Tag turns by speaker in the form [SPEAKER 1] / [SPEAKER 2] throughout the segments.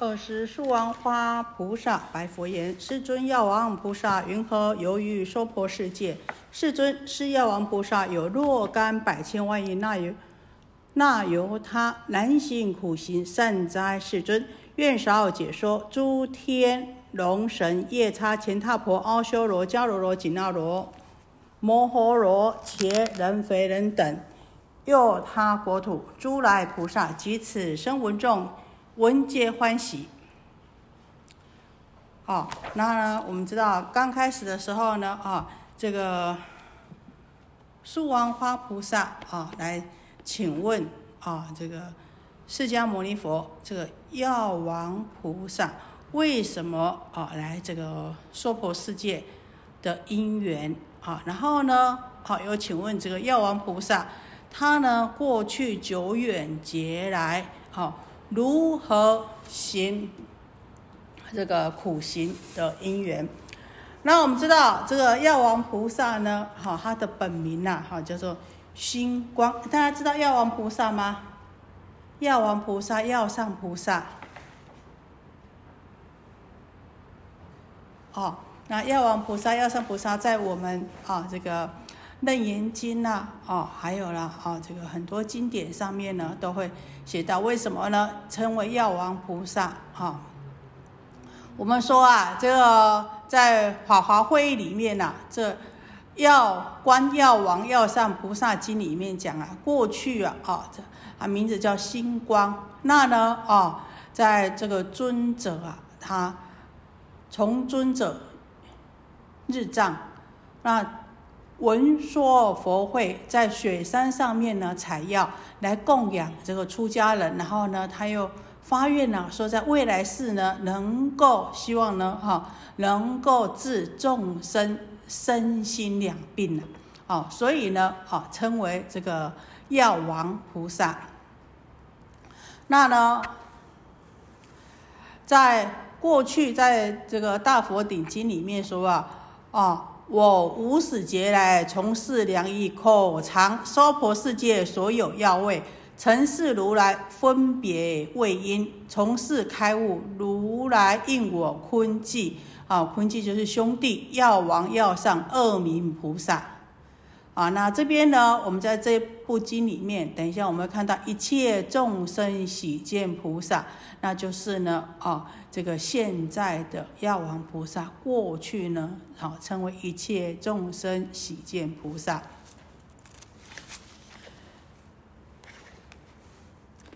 [SPEAKER 1] 二十树王花菩萨白佛言：“世尊，药王菩萨云何游于娑婆世界？世尊，是药王菩萨有若干百千万亿那由那由他难行苦行，善哉！世尊，愿少解说。诸天龙神、夜叉、乾闼婆、阿修罗、迦罗罗、紧那罗、摩诃罗、伽人、非人等，又他国土诸来菩萨及此生闻众。”闻皆欢喜。好，那呢？我们知道刚开始的时候呢，啊，这个树王花菩萨啊，来请问啊，这个释迦牟尼佛，这个药王菩萨为什么啊来这个娑婆世界的因缘啊？然后呢，好，又请问这个药王菩萨，他呢过去久远劫来，好。如何行这个苦行的因缘？那我们知道这个药王菩萨呢，哈，他的本名呐，哈，叫做星光。大家知道药王菩萨吗？药王菩萨，药上菩萨。哦，那药王菩萨、药上菩萨在我们啊这个。楞严经呐，哦，还有了，哦，这个很多经典上面呢都会写到，为什么呢？称为药王菩萨，哈。我们说啊，这个在法华会议里面呐，这药观药王药上菩萨经里面讲啊，过去啊，哦，这啊名字叫星光，那呢，哦，在这个尊者啊，他从尊者日藏，那。闻说佛会在雪山上面呢采药来供养这个出家人，然后呢他又发愿呢说在未来世呢能够希望呢哈能够治众生身心两病呢，哦所以呢好称为这个药王菩萨。那呢在过去在这个大佛顶经里面说啊啊。我无始劫来从事良意，口尝娑婆世界所有药味，曾是如来分别为因，从事开悟。如来应我坤寂，啊，坤寂就是兄弟，药王药上二名菩萨。啊，那这边呢，我们在这部经里面，等一下我们会看到一切众生喜见菩萨，那就是呢，啊。这个现在的药王菩萨，过去呢，好称为一切众生喜见菩萨。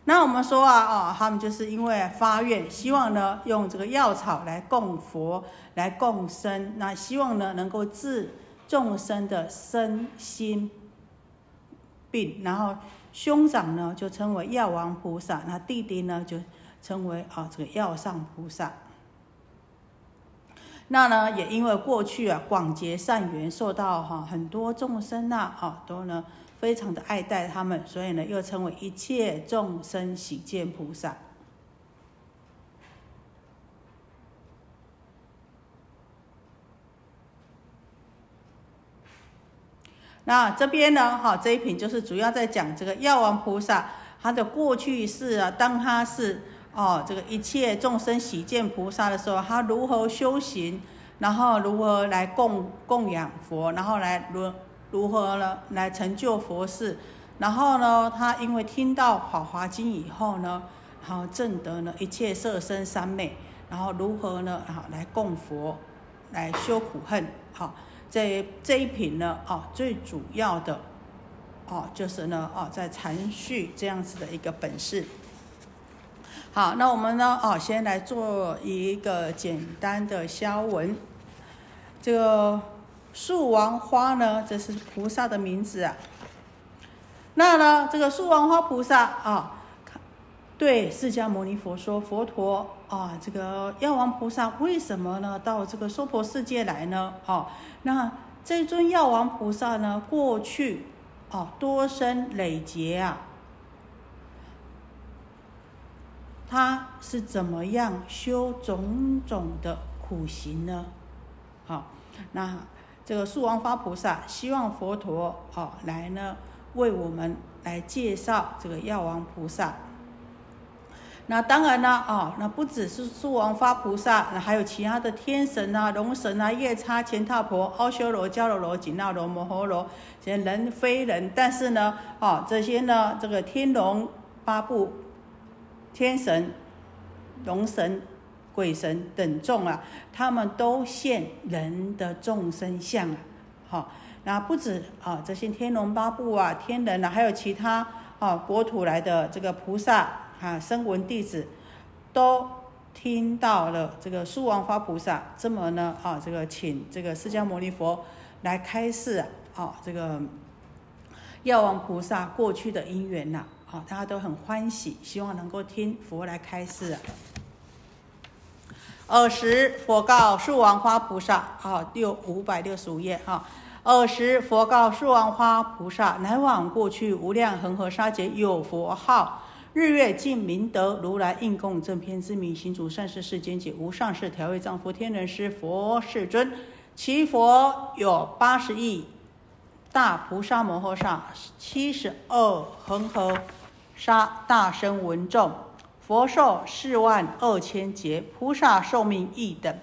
[SPEAKER 1] 那我们说啊，哦，他们就是因为发愿，希望呢用这个药草来供佛，来供生，那希望呢能够治众生的身心病。然后兄长呢就称为药王菩萨，那弟弟呢就。称为啊，这个药上菩萨。那呢，也因为过去啊广结善缘，受到哈很多众生呐啊都呢非常的爱戴他们，所以呢又称为一切众生喜见菩萨。那这边呢，哈这一品就是主要在讲这个药王菩萨他的过去世啊，当他是。哦，这个一切众生喜见菩萨的时候，他如何修行，然后如何来供供养佛，然后来如如何呢来成就佛事，然后呢，他因为听到法华经以后呢，然后证得呢一切色身三昧，然后如何呢好来供佛，来修苦恨，好这这一品呢，啊最主要的，哦就是呢，哦在阐述这样子的一个本事。好，那我们呢？哦，先来做一个简单的消文。这个树王花呢，这是菩萨的名字啊。那呢，这个树王花菩萨啊，对释迦牟尼佛说：“佛陀啊，这个药王菩萨为什么呢到这个娑婆世界来呢？哦，那这尊药王菩萨呢，过去哦多生累劫啊。”他是怎么样修种种的苦行呢？好，那这个树王花菩萨希望佛陀哦来呢为我们来介绍这个药王菩萨。那当然啦，哦，那不只是树王发菩萨，那还有其他的天神啊、龙神啊、夜叉、乾闼婆、阿修罗、迦楼罗、紧那罗、摩诃罗，这些人非人，但是呢，哦，这些呢，这个天龙八部、天神、龙神、鬼神等众啊，他们都现人的众生相啊，好，那不止啊，这些天龙八部啊、天人啊，还有其他啊国土来的这个菩萨。啊，声闻弟子都听到了这个树王花菩萨这么呢啊，这个请这个释迦牟尼佛来开示啊，这个药王菩萨过去的因缘呐，啊，大家都很欢喜，希望能够听佛来开示。啊尔时佛告树王花菩萨啊，六五百六十五页啊，尔时佛告树王花菩萨，乃往过去无量恒河沙劫有佛号。日月尽明德如来应供正偏之名行主善事世间解无上士调御丈夫天人师佛世尊，其佛有八十亿大菩萨摩诃萨，七十二恒河沙大声闻众，佛寿四万二千劫，菩萨寿命亦等。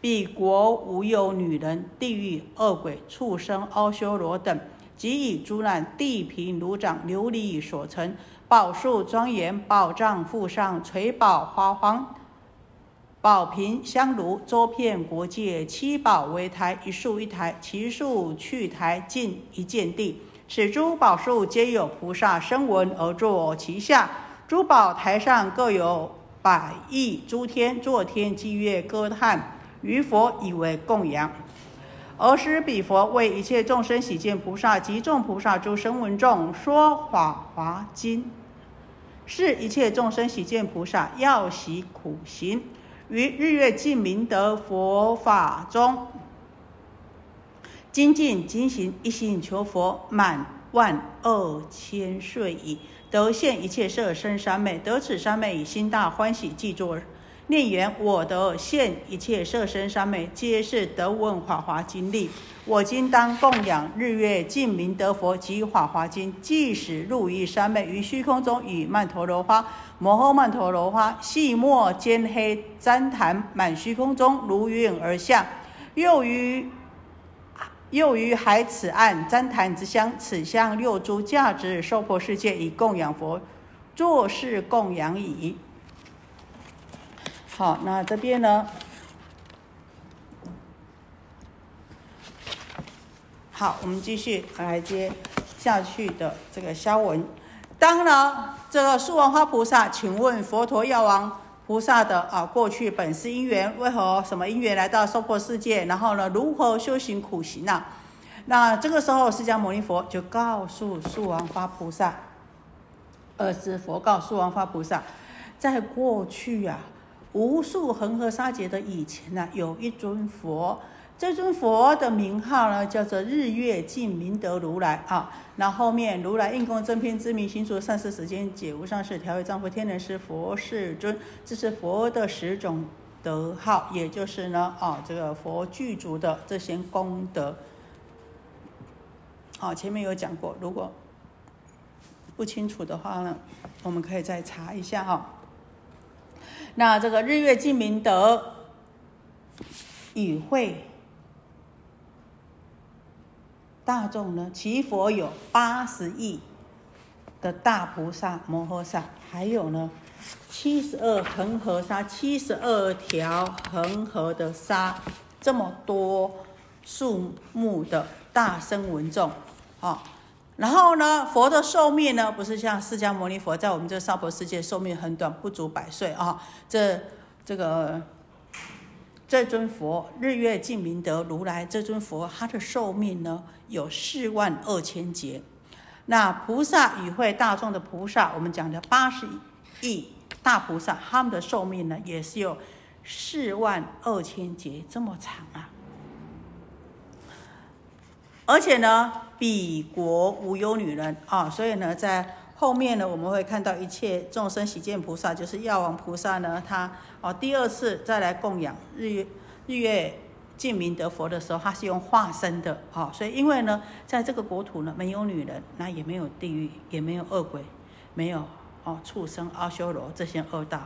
[SPEAKER 1] 彼国无有女人、地狱恶鬼、畜生、阿修罗等，即以诸难地贫如掌琉璃所成。宝树庄严，宝藏覆上，垂宝花黄，宝瓶香炉，周遍国界，七宝为台，一树一台，其树去台近一见地。此诸宝树皆有菩萨声闻而坐其下，珠宝台上各有百亿诸天，作天祭月歌叹，于佛以为供养。尔时彼佛为一切众生喜见菩萨及众菩萨诸声闻众说法华经。是一切众生喜见菩萨要习苦行，于日月尽明德佛法中精进精行，一心求佛满万二千岁矣，得现一切色身三昧，得此三昧以心大欢喜，记作。念言我得现一切色身三昧，皆是得闻法华经力。我今当供养日月净明德佛及法华经，即使入于三昧，于虚空中与曼陀罗花、摩诃曼陀罗花细末兼黑旃檀满虚空中如云而下。又于又于海此岸旃檀之香，此香六诸价值受婆世界以供养佛，作是供养矣。好，那这边呢？好，我们继续来接下去的这个消文。当呢，这个树王花菩萨，请问佛陀药王菩萨的啊过去本是因缘，为何什么因缘来到娑婆世界？然后呢，如何修行苦行呢？那这个时候，释迦牟尼佛就告诉树王花菩萨，二是佛告诉王花菩萨，在过去呀。无数恒河沙劫的以前呢，有一尊佛，这尊佛的名号呢叫做日月净明德如来啊。那后面如来应供正片之名，行足善事时间解无上士调御丈夫天人师佛世尊，这是佛的十种德号，也就是呢啊这个佛具足的这些功德。好，前面有讲过，如果不清楚的话呢，我们可以再查一下哈。那这个日月净明德与会大众呢，其佛有八十亿的大菩萨摩诃萨，还有呢七十二恒河沙，七十二条恒河的沙，这么多数目的大声闻众，啊。然后呢，佛的寿命呢，不是像释迦牟尼佛在我们这娑婆世界寿命很短，不足百岁啊。这这个这尊佛日月净明德如来这尊佛，他的寿命呢有四万二千劫。那菩萨与会大众的菩萨，我们讲的八十亿大菩萨，他们的寿命呢也是有四万二千劫这么长啊。而且呢，彼国无忧女人。啊，所以呢，在后面呢，我们会看到一切众生喜见菩萨，就是药王菩萨呢，他哦第二次再来供养日月日月净明德佛的时候，他是用化身的啊，所以因为呢，在这个国土呢，没有女人，那也没有地狱，也没有恶鬼，没有哦畜生阿修罗这些恶道，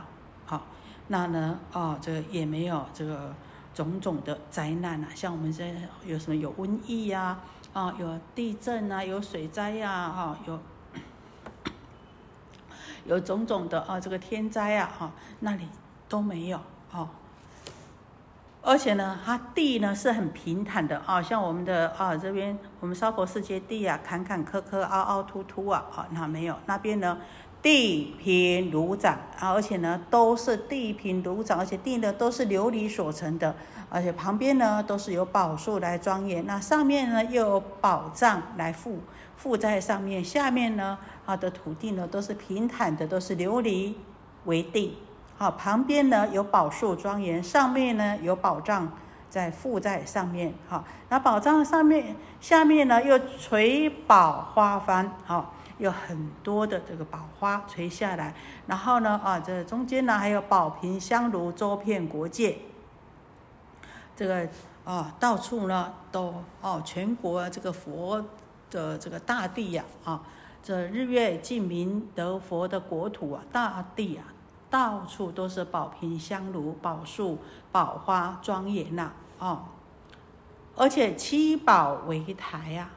[SPEAKER 1] 好，那呢哦这个也没有这个种种的灾难啊，像我们现在有什么有瘟疫呀，啊啊有地震啊，有水灾呀，哈有有种种的啊这个天灾啊，哈那里都没有哦。而且呢，它地呢是很平坦的啊，像我们的啊这边我们娑婆世界地啊，坎坎坷坷、凹凹凸凸啊，啊那没有那边呢，地平如掌，而且呢都是地平如掌，而且地呢都是琉璃所成的，而且旁边呢都是有宝树来庄严，那上面呢又有宝藏来附附在上面，下面呢啊的土地呢都是平坦的，都是琉璃为地。好，旁边呢有宝树庄严，上面呢有宝藏在附在上面。好，那宝藏上面下面呢又垂宝花幡，好，有很多的这个宝花垂下来。然后呢，啊，这中间呢还有宝瓶香炉周遍国界。这个啊，到处呢都哦，全国这个佛的这个大地呀，啊，这日月净明得佛的国土啊，大地啊。到处都是宝瓶香炉、宝树、宝花，庄严呐，哦，而且七宝为台呀，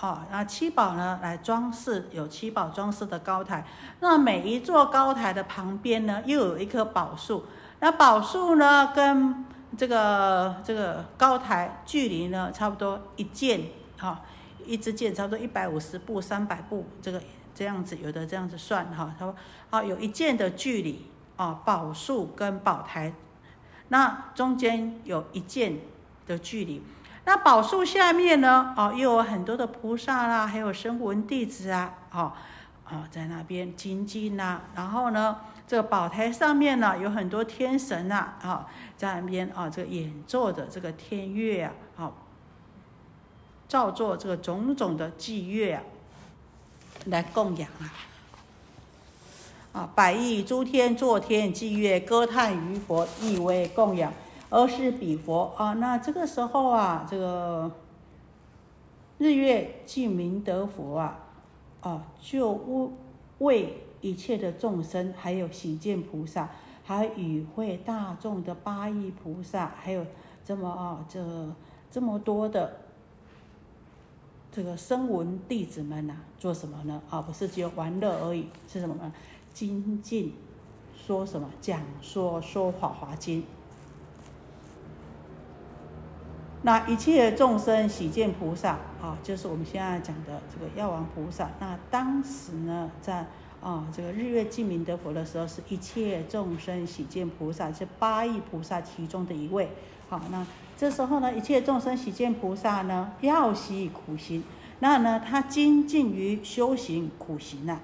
[SPEAKER 1] 哦，那七宝呢来装饰，有七宝装饰的高台。那每一座高台的旁边呢，又有一棵宝树。那宝树呢，跟这个这个高台距离呢，差不多一箭，哈，一支箭差不多一百五十步、三百步，这个。这样子有的这样子算哈，他说好有一箭的距离啊，宝树跟宝台，那中间有一箭的距离，那宝树下面呢，哦又有很多的菩萨啦，还有声闻弟子啊，哦哦在那边精进呐，然后呢，这个宝台上面呢有很多天神呐，啊在那边啊这个演奏着这个天乐啊，好，照做这个种种的祭乐啊。来供养啊！啊，百亿诸天作天祭乐，歌叹于佛，亦为供养。而是彼佛啊，那这个时候啊，这个日月净明得佛啊，啊，就为一切的众生，还有喜见菩萨，还与会大众的八亿菩萨，还有这么啊，这这么多的。这个声闻弟子们呐，做什么呢？啊，不是只有玩乐而已，是什么呢？精进，说什么？讲说说法华经。那一切众生喜见菩萨啊，就是我们现在讲的这个药王菩萨。那当时呢，在啊这个日月净明得佛的时候，是一切众生喜见菩萨，是八亿菩萨其中的一位。好，那。这时候呢，一切众生喜见菩萨呢，要习苦行，那呢，他精进于修行苦行啊，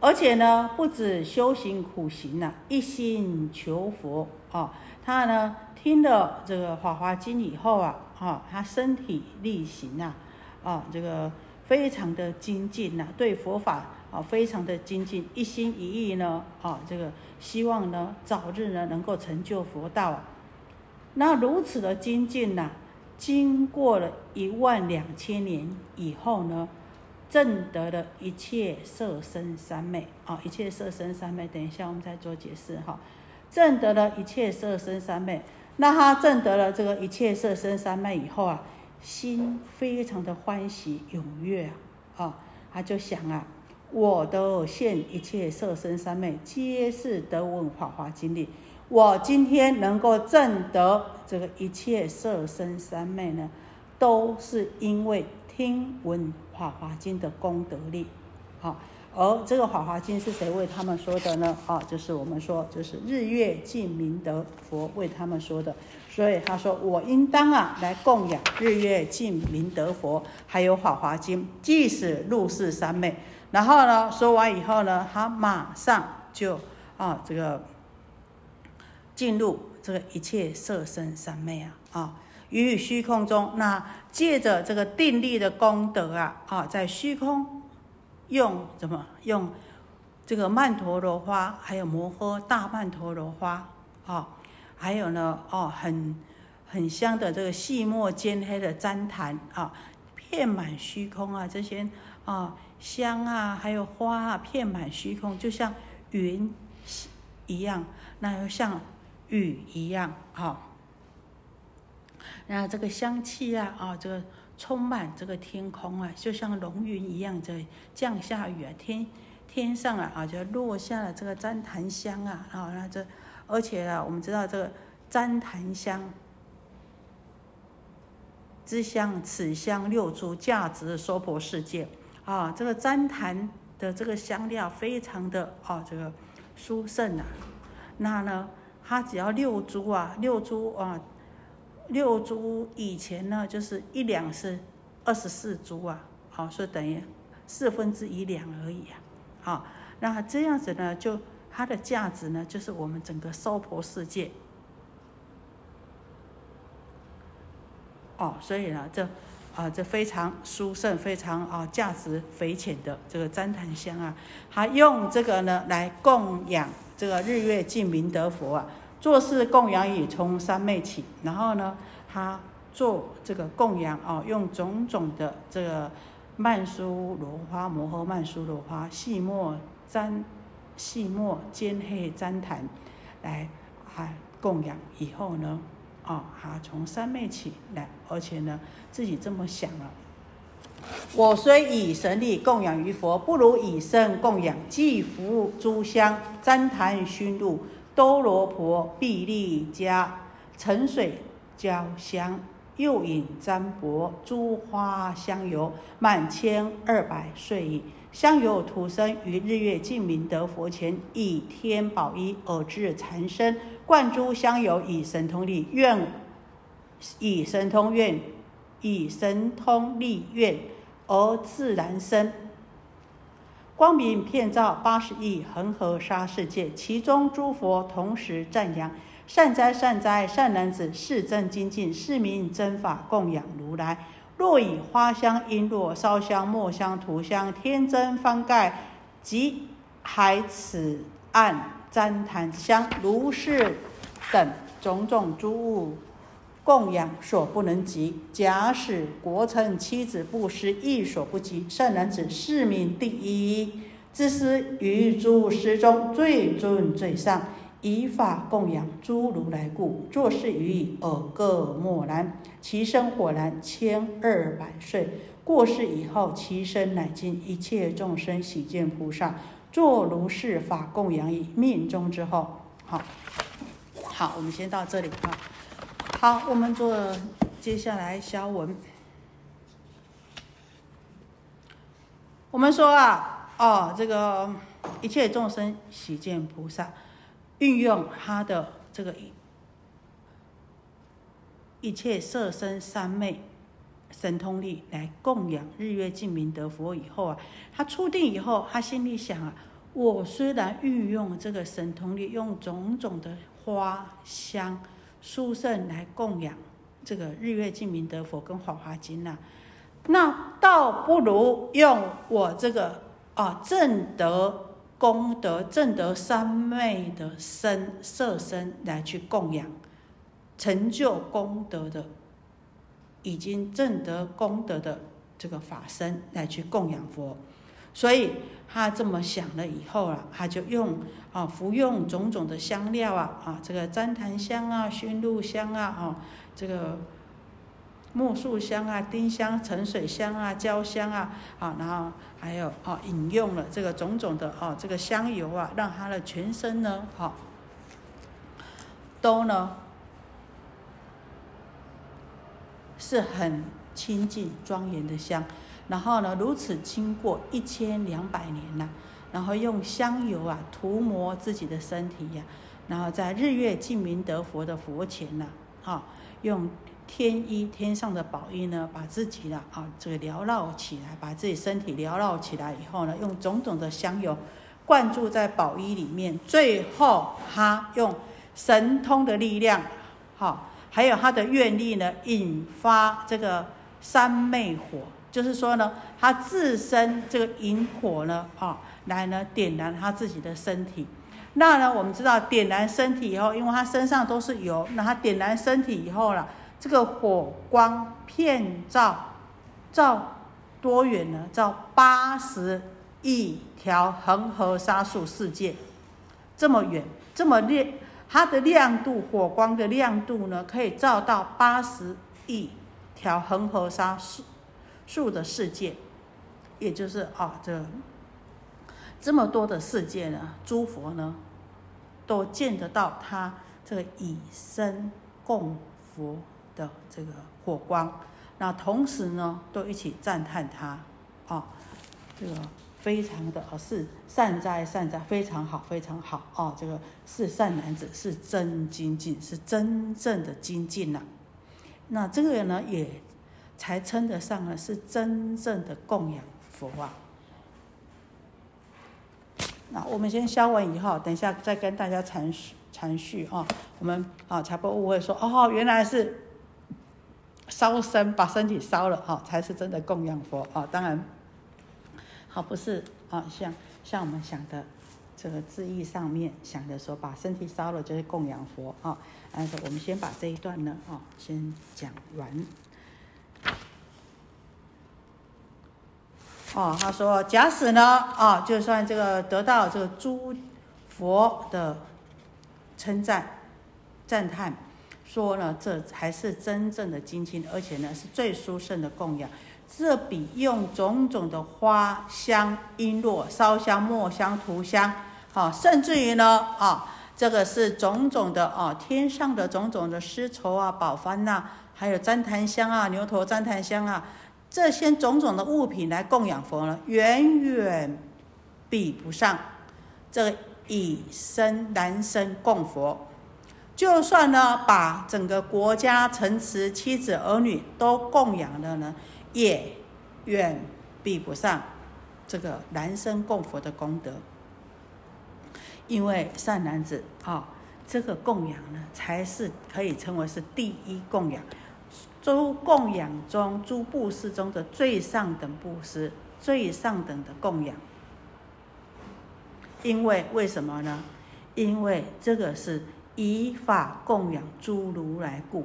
[SPEAKER 1] 而且呢，不止修行苦行啊，一心求佛啊，他呢听了这个《法华经》以后啊，啊，他身体力行啊，啊，这个非常的精进呐，对佛法。啊，非常的精进，一心一意呢，啊，这个希望呢，早日呢能够成就佛道啊。那如此的精进呐，经过了一万两千年以后呢，证得了一切色身三昧啊，一切色身三昧，等一下我们再做解释哈。证得了一切色身三昧，那他证得了这个一切色身三昧以后啊，心非常的欢喜踊跃啊，啊，他就想啊。我的现一切色身三昧，皆是得闻法华经历。我今天能够证得这个一切色身三昧呢，都是因为听闻法华经的功德力。好，而这个法华经是谁为他们说的呢？啊，就是我们说，就是日月净明德佛为他们说的。所以他说，我应当啊来供养日月净明德佛，还有法华经，即使入世三昧。然后呢，说完以后呢，他马上就啊，这个进入这个一切色身三昧啊，啊，于虚空中，那借着这个定力的功德啊，啊，在虚空用怎么用这个曼陀罗花，还有摩诃大曼陀罗花啊，还有呢，哦，很很香的这个细末尖黑的旃檀啊。遍满虚空啊，这些啊香啊，还有花啊，遍满虚空，就像云一样，那又像雨一样，啊。那这个香气啊，啊，这个充满这个天空啊，就像龙云一样在降下雨啊，天天上啊，啊，就落下了这个旃檀香啊，啊，那这而且啊，我们知道这个旃檀香。之香，此香六珠价值娑婆世界啊！这个旃檀的这个香料非常的啊，这个殊胜啊。那呢，它只要六珠啊，六珠啊，六株以前呢就是一两是二十四株啊，好，所以等于四分之一两而已啊。好，那这样子呢，就它的价值呢，就是我们整个娑婆世界。哦，所以呢，这啊，这非常殊胜、非常啊价值匪浅的这个旃檀香啊，还用这个呢来供养这个日月净明德佛啊，做事供养以从三昧起，然后呢，他做这个供养哦，用种种的这个曼殊罗花、摩诃曼殊罗花、细末旃、细末尖黑旃檀来啊供养以后呢。哦，哈，从三昧起来，而且呢，自己这么想了。我虽以神力供养于佛，不如以身供养。既服诸香、旃檀、熏露、多罗婆、碧利迦、沉水焦香，又引占卜诸花香油，满千二百岁矣。香油涂身于日月净明德佛前，以天宝衣而至禅身。灌诸香油以神通力愿，以神通愿，以神通力愿而自然生。光明遍照八十亿恒河沙世界，其中诸佛同时赞扬：善哉善哉，善男子，是真精进，是名真法，供养如来。若以花香、璎珞、烧香、墨香、涂香、天真方盖及海此岸。旃檀香、如是等种种诸物供养所不能及。假使国臣妻子布施亦所不及。善男子，是名第一，自是于诸师中最尊最上，以法供养诸如来故。作是语尔各莫然。其身火然千二百岁。过世以后，其身乃尽一切众生喜见菩萨。作如是法供养以命中之后，好，好，我们先到这里啊。好，我们做接下来消文。我们说啊，哦，这个一切众生喜见菩萨，运用他的这个一切色身三昧神通力来供养日月净明德佛以后啊，他出定以后，他心里想啊。我虽然运用这个神通力，用种种的花香、殊胜来供养这个日月净明德佛跟华华经呐，那倒不如用我这个啊正德功德、正德三昧的身色身来去供养，成就功德的，已经正德功德的这个法身来去供养佛，所以。他这么想了以后啊，他就用啊服用种种的香料啊啊，这个旃檀香啊、熏露香啊、啊这个木树香啊、丁香、沉水香啊、焦香啊啊，然后还有啊饮用了这个种种的啊这个香油啊，让他的全身呢好都呢是很清净庄严的香。然后呢，如此经过一千两百年了，然后用香油啊涂抹自己的身体呀，然后在日月净明德佛的佛前呢，啊，用天衣天上的宝衣呢，把自己的啊这个缭绕起来，把自己身体缭绕起来以后呢，用种种的香油灌注在宝衣里面，最后他用神通的力量，好，还有他的愿力呢，引发这个三昧火。就是说呢，他自身这个引火呢，啊，来呢点燃他自己的身体。那呢，我们知道点燃身体以后，因为他身上都是油，那他点燃身体以后了，这个火光遍照照多远呢？照八十亿条恒河沙数世界，这么远，这么亮，它的亮度，火光的亮度呢，可以照到八十亿条恒河沙数数的世界，也就是啊，这这么多的世界呢，诸佛呢，都见得到他这个以身供佛的这个火光。那同时呢，都一起赞叹他，啊，这个非常的啊是善哉善哉，非常好非常好啊，这个是善男子，是真精进，是真正的精进呐。那这个人呢，也才称得上呢是真正的供养佛啊。那我们先消完以后，等一下再跟大家阐述阐述啊。我们啊才不误会说哦，原来是。烧身，把身体烧了哈，才是真的供养佛啊！当然，好不是啊，像像我们想的这个字义上面想的说，把身体烧了就是供养佛啊。但是我们先把这一段呢啊先讲完。哦，他说，假使呢啊，就算这个得到这个诸佛的称赞赞叹。说呢，这才是真正的精进，而且呢是最殊胜的供养。这比用种种的花香、璎珞、烧香、墨香、涂香，好，甚至于呢，啊，这个是种种的啊，天上的种种的丝绸啊、宝幡呐，还有旃檀香啊、牛头旃檀香啊，这些种种的物品来供养佛呢，远远比不上这个以身男身供佛。就算呢，把整个国家、城池、妻子、儿女都供养了呢，也远比不上这个男生供佛的功德。因为善男子啊，这个供养呢，才是可以称为是第一供养，诸供养中、诸布施中的最上等布施、最上等的供养。因为为什么呢？因为这个是。以法供养诸如来故，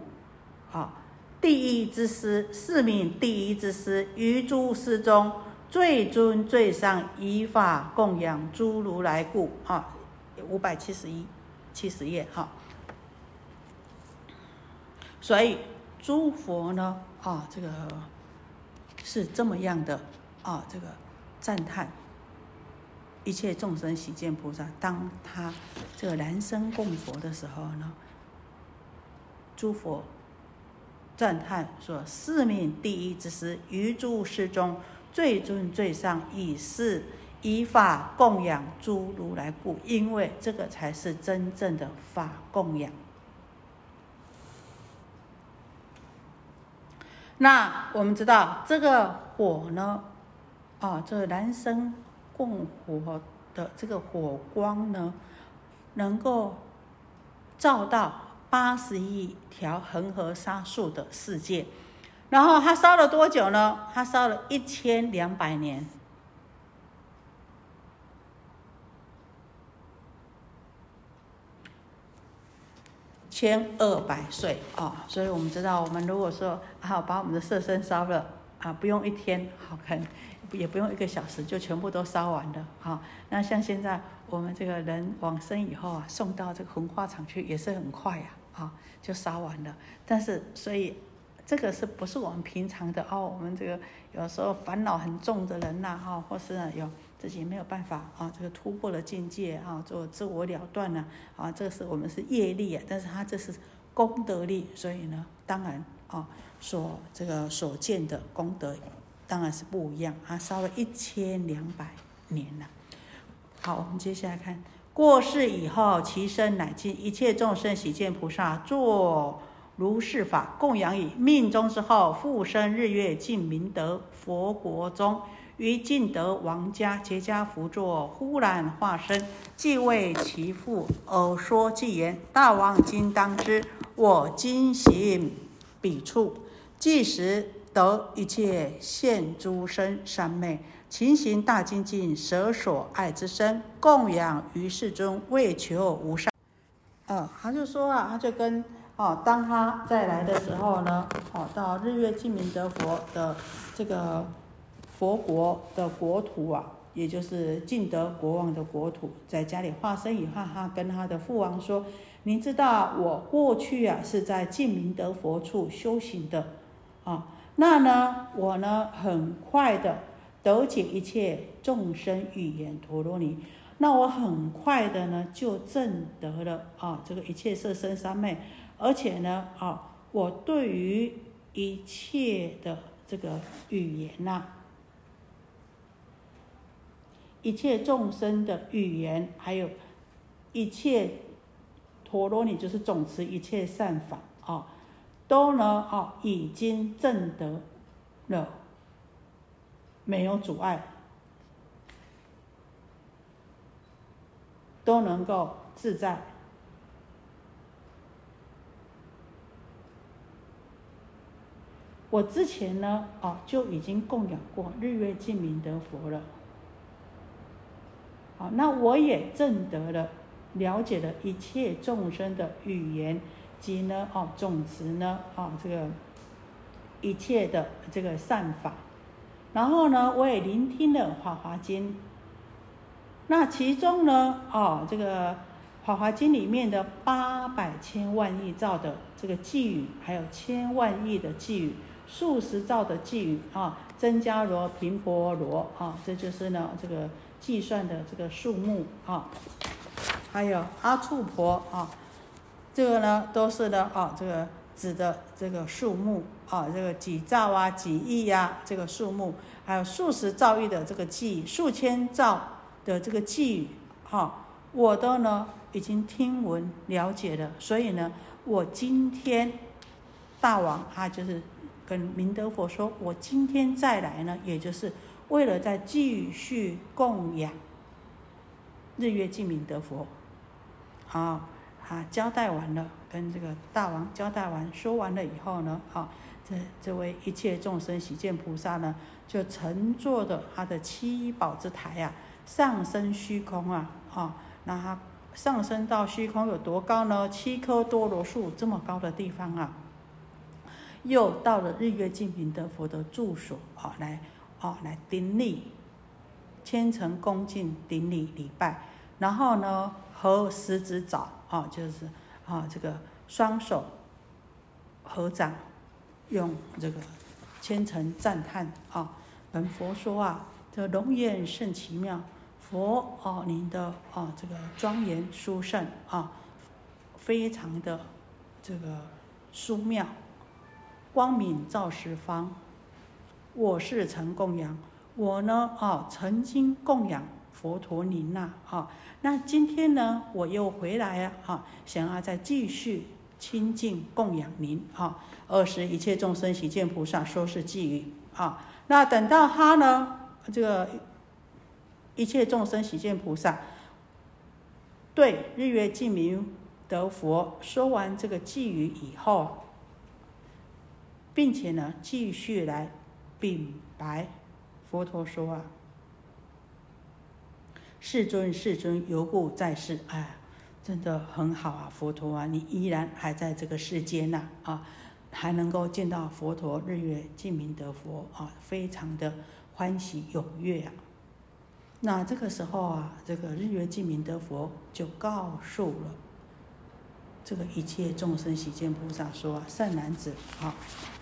[SPEAKER 1] 好，第一之师，是名第一之师，于诸师中最尊最上，以法供养诸如来故，哈，五百七十一，七十页，好。所以诸佛呢，啊，这个是这么样的，啊，这个赞叹。一切众生喜见菩萨，当他这个男生供佛的时候呢，诸佛赞叹说：“四命第一之师，于诸师中最尊最上，以是以法供养诸如来故。因为这个才是真正的法供养。那我们知道这个火呢，啊，这个男生。供火的这个火光呢，能够照到八十亿条恒河沙数的世界，然后它烧了多久呢？它烧了一千两百年，千二百岁啊！所以我们知道，我们如果说啊，把我们的色身烧了啊，不用一天，好看。也不用一个小时就全部都烧完了，哈。那像现在我们这个人往生以后啊，送到这个焚化厂去也是很快呀，啊，就烧完了。但是所以这个是不是我们平常的哦？我们这个有时候烦恼很重的人呐，哈，或是有自己没有办法啊，这个突破了境界啊，做自我了断呢，啊，这是我们是业力啊，但是他这是功德力，所以呢，当然啊，所这个所见的功德。当然是不一样，啊，烧了一千两百年了。好，我们接下来看过世以后，其身乃尽，一切众生喜见菩萨作如是法供养已，命中之后复生日月尽明德佛国中，于尽德王家结家福作，忽然化身，即为其父而说偈言：大王今当知，我今行彼处，即时。得一切现诸身三昧，勤行大精进，舍所爱之身，供养于世中，为求无上。呃，他就说啊，他就跟哦，当他再来的时候呢，哦，到日月净明德佛的这个佛国的国土啊，也就是净德国王的国土，在家里化身以后，他跟他的父王说：“您知道我过去啊是在净明德佛处修行的，啊，那呢，我呢很快的得解一切众生语言陀罗尼。”那我很快的呢，就证得了啊，这个一切色身三昧，而且呢，啊，我对于一切的这个语言呐，一切众生的语言，还有一切陀罗尼，就是总持一切善法啊，都呢，啊，已经证得了，没有阻碍。都能够自在。我之前呢，啊，就已经供养过日月净明德佛了。好，那我也证得了，了解了一切众生的语言及呢，哦，总持呢，哦，这个一切的这个善法。然后呢，我也聆听了《法华经》。那其中呢，哦，这个《华华经》里面的八百千万亿兆的这个寄语，还有千万亿的寄语，数十兆的寄语啊，增加罗频波罗啊，这就是呢这个计算的这个数目啊，还有阿处婆啊，这个呢都是呢啊这个指的这个数目啊，这个几兆啊几亿呀这个数目，还有数十兆亿的这个记，数千兆。的这个寄语，哈，我都呢已经听闻了解了，所以呢，我今天大王他就是跟明德佛说，我今天再来呢，也就是为了再继续供养日月净明德佛，好，啊，交代完了，跟这个大王交代完，说完了以后呢，啊，这这位一切众生喜见菩萨呢，就乘坐着他的七宝之台呀。上升虚空啊，啊，那它上升到虚空有多高呢？七棵多罗树这么高的地方啊，又到了日月净明德佛的住所啊，来哦来顶礼，虔诚恭敬顶礼礼拜，然后呢合十指掌啊，就是啊这个双手合掌，用这个虔诚赞叹啊，本佛说啊，这龙颜甚奇妙。佛哦，您的哦这个庄严殊胜啊，非常的这个殊妙，光明照十方。我是曾供养，我呢啊曾经供养佛陀您呐啊，那今天呢我又回来啊啊，想要再继续亲近供养您啊。二十一切众生喜见菩萨说是寄语啊，那等到他呢这个。一切众生喜见菩萨，对日月净明德佛说完这个寄语以后，并且呢，继续来并白佛陀说啊：“世尊，世尊，犹故在世。哎，真的很好啊，佛陀啊，你依然还在这个世间呐啊，还能够见到佛陀日月净明德佛啊，非常的欢喜踊跃啊。”那这个时候啊，这个日月净明德佛就告诉了这个一切众生喜见菩萨说：“啊善男子，啊，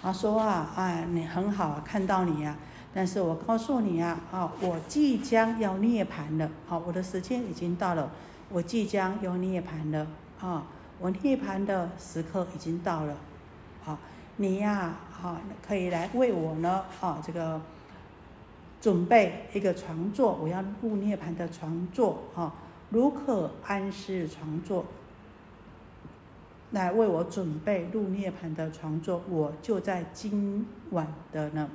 [SPEAKER 1] 他说啊，哎，你很好啊，看到你呀，但是我告诉你啊，啊，我即将要涅槃了，啊，我的时间已经到了，我即将要涅槃了，啊，我涅槃的时刻已经到了，啊，你呀，啊，可以来为我呢，啊，这个。”准备一个床座，我要入涅盘的床座啊！如可安适床座，来为我准备入涅盘的床座，我就在今晚的呢，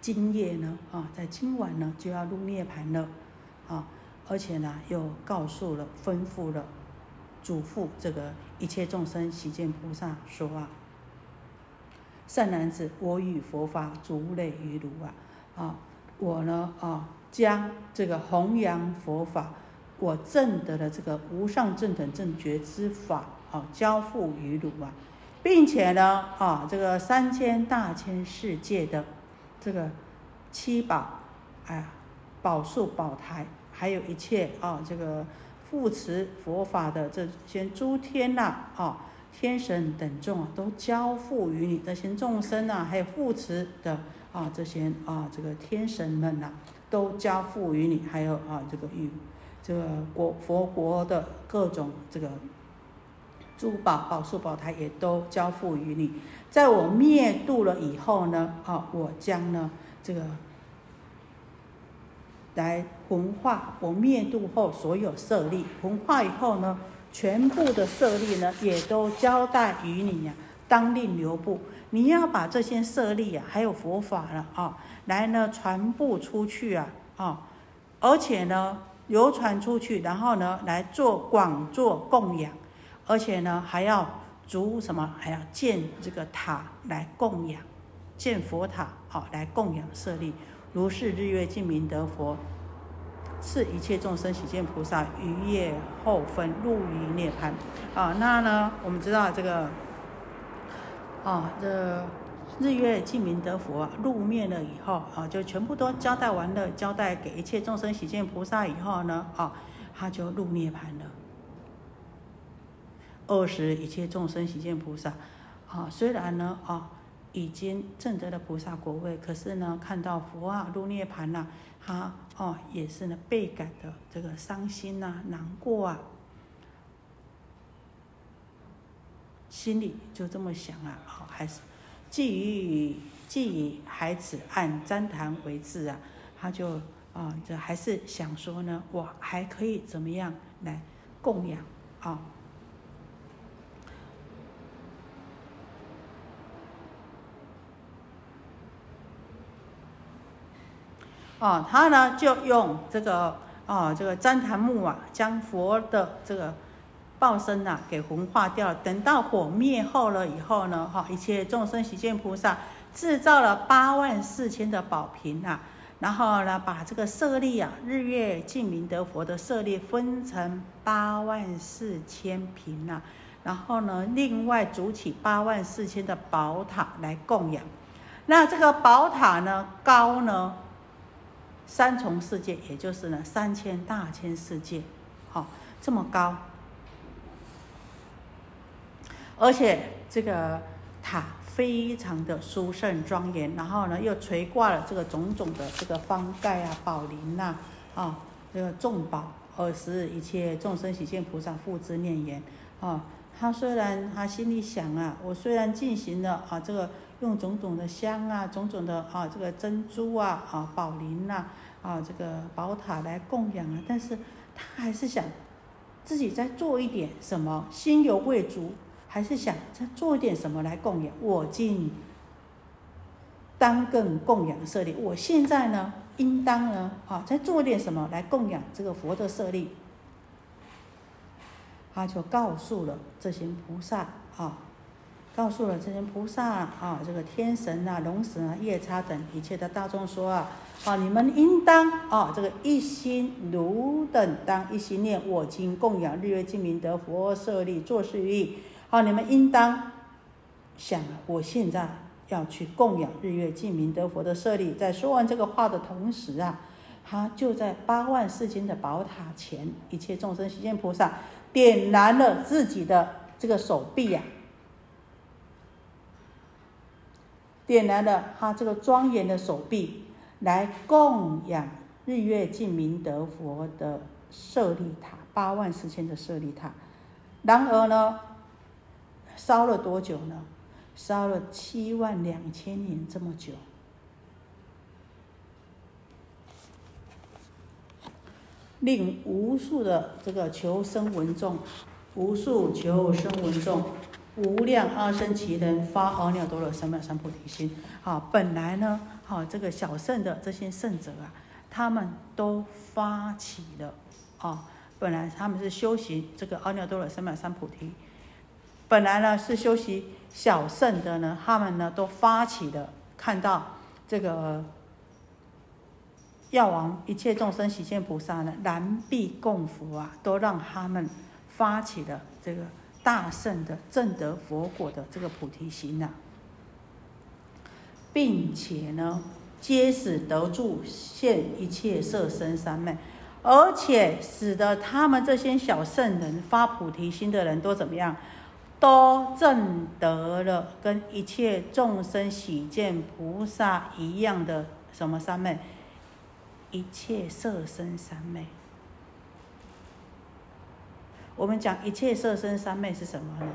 [SPEAKER 1] 今夜呢啊，在今晚呢就要入涅盘了啊！而且呢，又告诉了、吩咐了、嘱咐这个一切众生喜见菩萨说啊：“善男子，我与佛法足类于如啊！”啊，我呢啊，将这个弘扬佛法，我证得的这个无上正等正觉之法哦，交付于汝啊，并且呢，啊，这个三千大千世界的这个七宝，哎呀，宝树宝台，还有一切啊，这个护持佛法的这些诸天呐，啊，天神等众啊，都交付于你这些众生呐，还有护持的啊，这些啊，这个天神们呐，都交付于你，还有啊，这个与。这个国佛国的各种这个珠宝宝树宝台也都交付于你，在我灭度了以后呢，啊，我将呢这个来焚化我灭度后所有舍利，焚化以后呢，全部的舍利呢也都交代于你呀，当令留步，你要把这些舍利啊，还有佛法了啊，来呢传播出去啊，啊，而且呢。流传出去，然后呢，来做广做供养，而且呢，还要筑什么？还要建这个塔来供养，建佛塔，好来供养舍利。如是日月净明得佛，是一切众生喜见菩萨，于夜后分入于涅槃。啊，那呢，我们知道这个，啊，这。日月净明得佛入灭了以后啊，就全部都交代完了，交代给一切众生喜见菩萨以后呢，啊，他就入涅盘了。二十一切众生喜见菩萨，啊，虽然呢啊已经证得了菩萨果位，可是呢看到佛啊入涅盘了，他哦也是呢倍感的这个伤心呐、难过啊，心里就这么想啊，好还是。既以既以孩子按旃檀为质啊，他就啊，这还是想说呢，我还可以怎么样来供养啊？哦他呢就用这个啊，这个旃檀木啊，将佛的这个。报身呐，给焚化掉了。等到火灭后了以后呢，哈，一切众生喜见菩萨制造了八万四千的宝瓶啊，然后呢，把这个舍利啊，日月净明得佛的舍利分成八万四千瓶啊，然后呢，另外筑起八万四千的宝塔来供养。那这个宝塔呢，高呢，三重世界，也就是呢，三千大千世界，好，这么高。而且这个塔非常的殊胜庄严，然后呢又垂挂了这个种种的这个方盖啊、宝林呐啊，这个众宝，而使一切众生喜见菩萨复之念言啊。他虽然他心里想啊，我虽然进行了啊这个用种种的香啊、种种的啊这个珍珠啊、啊宝林呐啊这个宝塔来供养啊，但是他还是想自己再做一点什么，心有未足。还是想再做一点什么来供养我今当更供养舍利。我现在呢，应当呢，啊，再做点什么来供养这个佛的舍利。他就告诉了这些菩萨啊，告诉了这些菩萨啊，这个天神啊、龙神啊、夜叉等一切的大众说啊，啊，你们应当啊，这个一心如等当一心念我今供养日月净明得佛舍利，作事意。好，你们应当想，我现在要去供养日月净明德佛的舍利。在说完这个话的同时啊，他就在八万四千的宝塔前，一切众生悉见菩萨点燃了自己的这个手臂呀，点燃了他这个庄严的手臂，来供养日月净明德佛的舍利塔，八万四千的舍利塔。然而呢？烧了多久呢？烧了七万两千年这么久，令无数的这个求生文众，无数求生文众，无量阿僧祇人发阿耨多罗三藐三菩提心。好，本来呢，好这个小圣的这些圣者啊，他们都发起了啊，本来他们是修行这个阿耨多罗三藐三菩提。本来呢是修习小圣的呢，他们呢都发起了看到这个药王一切众生喜见菩萨呢，难必共福啊，都让他们发起了这个大圣的正得佛果的这个菩提心呐，并且呢，皆使得住现一切色身三昧，而且使得他们这些小圣人发菩提心的人都怎么样？都证得了跟一切众生喜见菩萨一样的什么三昧？一切色身三昧。我们讲一切色身三昧是什么呢？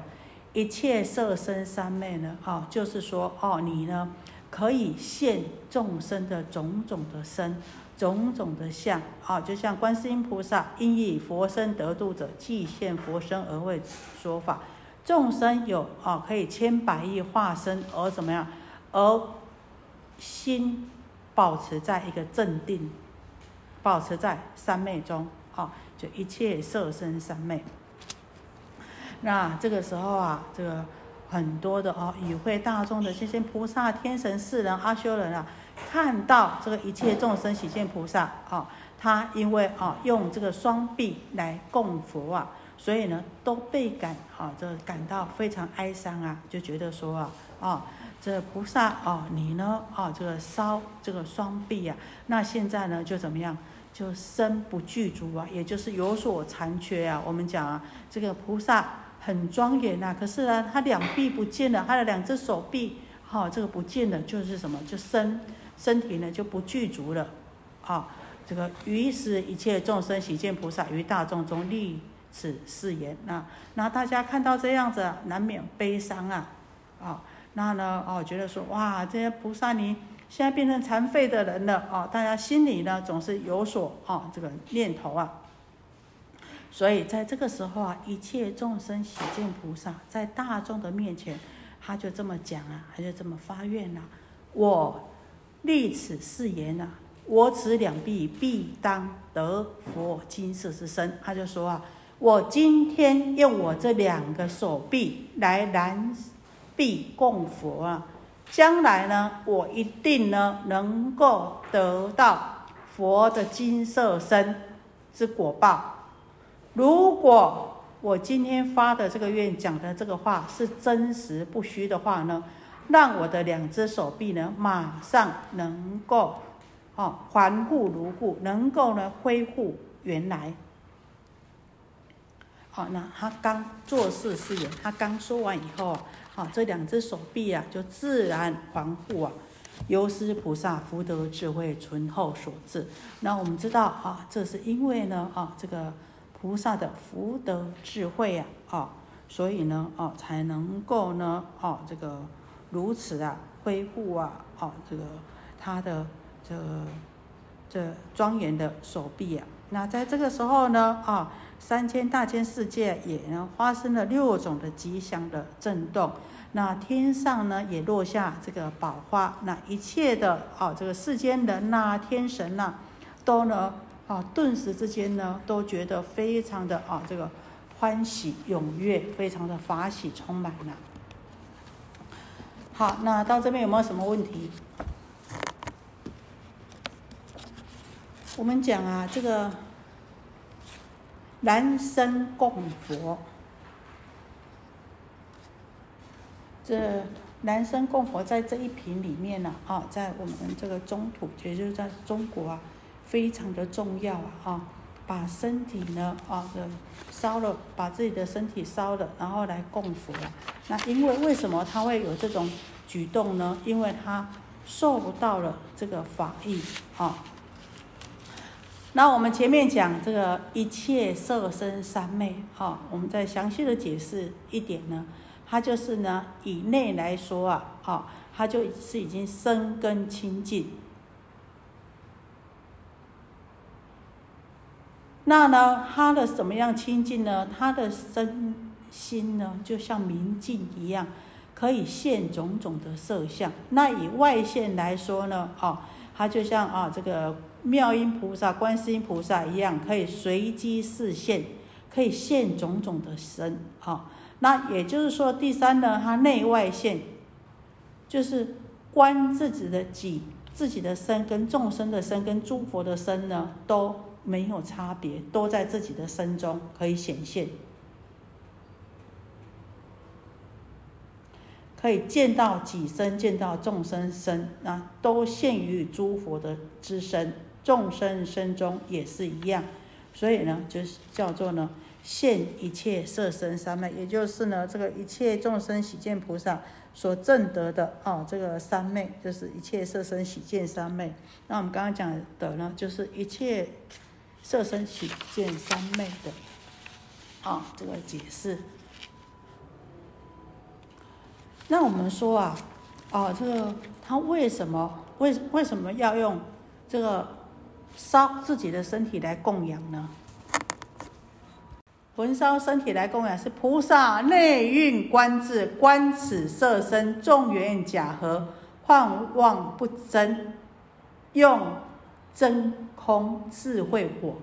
[SPEAKER 1] 一切色身三昧呢？哦，就是说，哦，你呢可以现众生的种种的身、种种的相，啊，就像观世音菩萨因以佛身得度者，即现佛身而为说法。众生有啊，可以千百亿化身而怎么样？而心保持在一个镇定，保持在三昧中啊，就一切色身三昧。那这个时候啊，这个很多的哦，与会大众的这些菩萨、天神、世人、阿修人啊，看到这个一切众生喜见菩萨啊，他因为啊用这个双臂来供佛啊。所以呢，都倍感啊，这感到非常哀伤啊，就觉得说啊，啊，这菩萨啊，你呢啊，这个烧这个双臂啊，那现在呢就怎么样，就身不具足啊，也就是有所残缺啊。我们讲啊，这个菩萨很庄严呐，可是呢，他两臂不见了，他的两只手臂，哈，这个不见了，就是什么，就身身体呢就不具足了，啊，这个于是，一切众生喜见菩萨于大众中立。此誓言，那那大家看到这样子，难免悲伤啊，啊，那呢，哦，觉得说，哇，这些菩萨你现在变成残废的人了，哦，大家心里呢总是有所，啊，这个念头啊。所以在这个时候啊，一切众生喜见菩萨，在大众的面前，他就这么讲啊，他就这么发愿呐，我立此誓言呐，我此两臂必当得佛金色之身，他就说啊。我今天用我这两个手臂来燃臂供佛啊，将来呢，我一定呢能够得到佛的金色身之果报。如果我今天发的这个愿讲的这个话是真实不虚的话呢，让我的两只手臂呢马上能够哦还复如故，能够呢恢复原来。好，那他刚做事誓言，他刚说完以后，好，这两只手臂啊就自然还护啊，由师菩萨福德智慧醇厚所致。那我们知道啊，这是因为呢啊，这个菩萨的福德智慧啊，啊，所以呢啊才能够呢啊这个如此啊恢复啊，啊这个他的这这庄严的手臂啊。那在这个时候呢啊。三千大千世界也呢发生了六种的吉祥的震动，那天上呢也落下这个宝花，那一切的啊这个世间人呐天神呐，都呢啊顿时之间呢都觉得非常的啊这个欢喜踊跃，非常的法喜充满了。好，那到这边有没有什么问题？我们讲啊这个。男生供佛，这男生供佛在这一品里面呢，啊，在我们这个中土，也就是在中国啊，非常的重要啊，啊，把身体呢，啊，烧了，把自己的身体烧了，然后来供佛。那因为为什么他会有这种举动呢？因为他受不到了这个法益啊。那我们前面讲这个一切色身三昧，哈，我们再详细的解释一点呢，它就是呢，以内来说啊，哈，它就是已经生根清净。那呢，它的什么样清净呢？它的身心呢，就像明镜一样，可以现种种的色相。那以外现来说呢，哦，它就像啊，这个。妙音菩萨、观世音菩萨一样，可以随机示现，可以现种种的身。啊，那也就是说，第三呢，它内外现，就是观自己的己、自己的身跟众生的身跟诸佛的身呢都没有差别，都在自己的身中可以显现。可以见到己身，见到众生身，那都现于诸佛的之身，众生身中也是一样。所以呢，就是叫做呢，现一切色身三昧，也就是呢，这个一切众生喜见菩萨所证得的啊，这个三昧就是一切色身喜见三昧。那我们刚刚讲的呢，就是一切色身喜见三昧的啊，这个解释。那我们说啊，哦，这个他为什么为为什么要用这个烧自己的身体来供养呢？焚烧身体来供养是菩萨内蕴观智，观此色身众缘假合，幻妄不真，用真空智慧火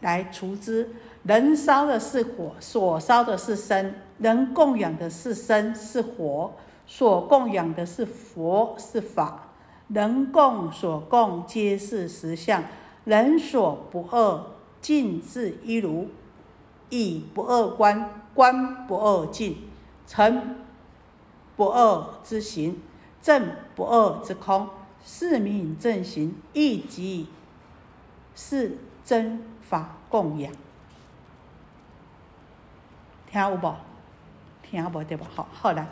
[SPEAKER 1] 来除之。人烧的是火，所烧的是身。人供养的是身是火，所供养的是佛是法。人供所供皆是实相，人所不恶尽自一如。以不二观，观不二尽，成不二之行，正不二之空，是名正行，亦即是真法供养。听有无？听不对吧？好，好来，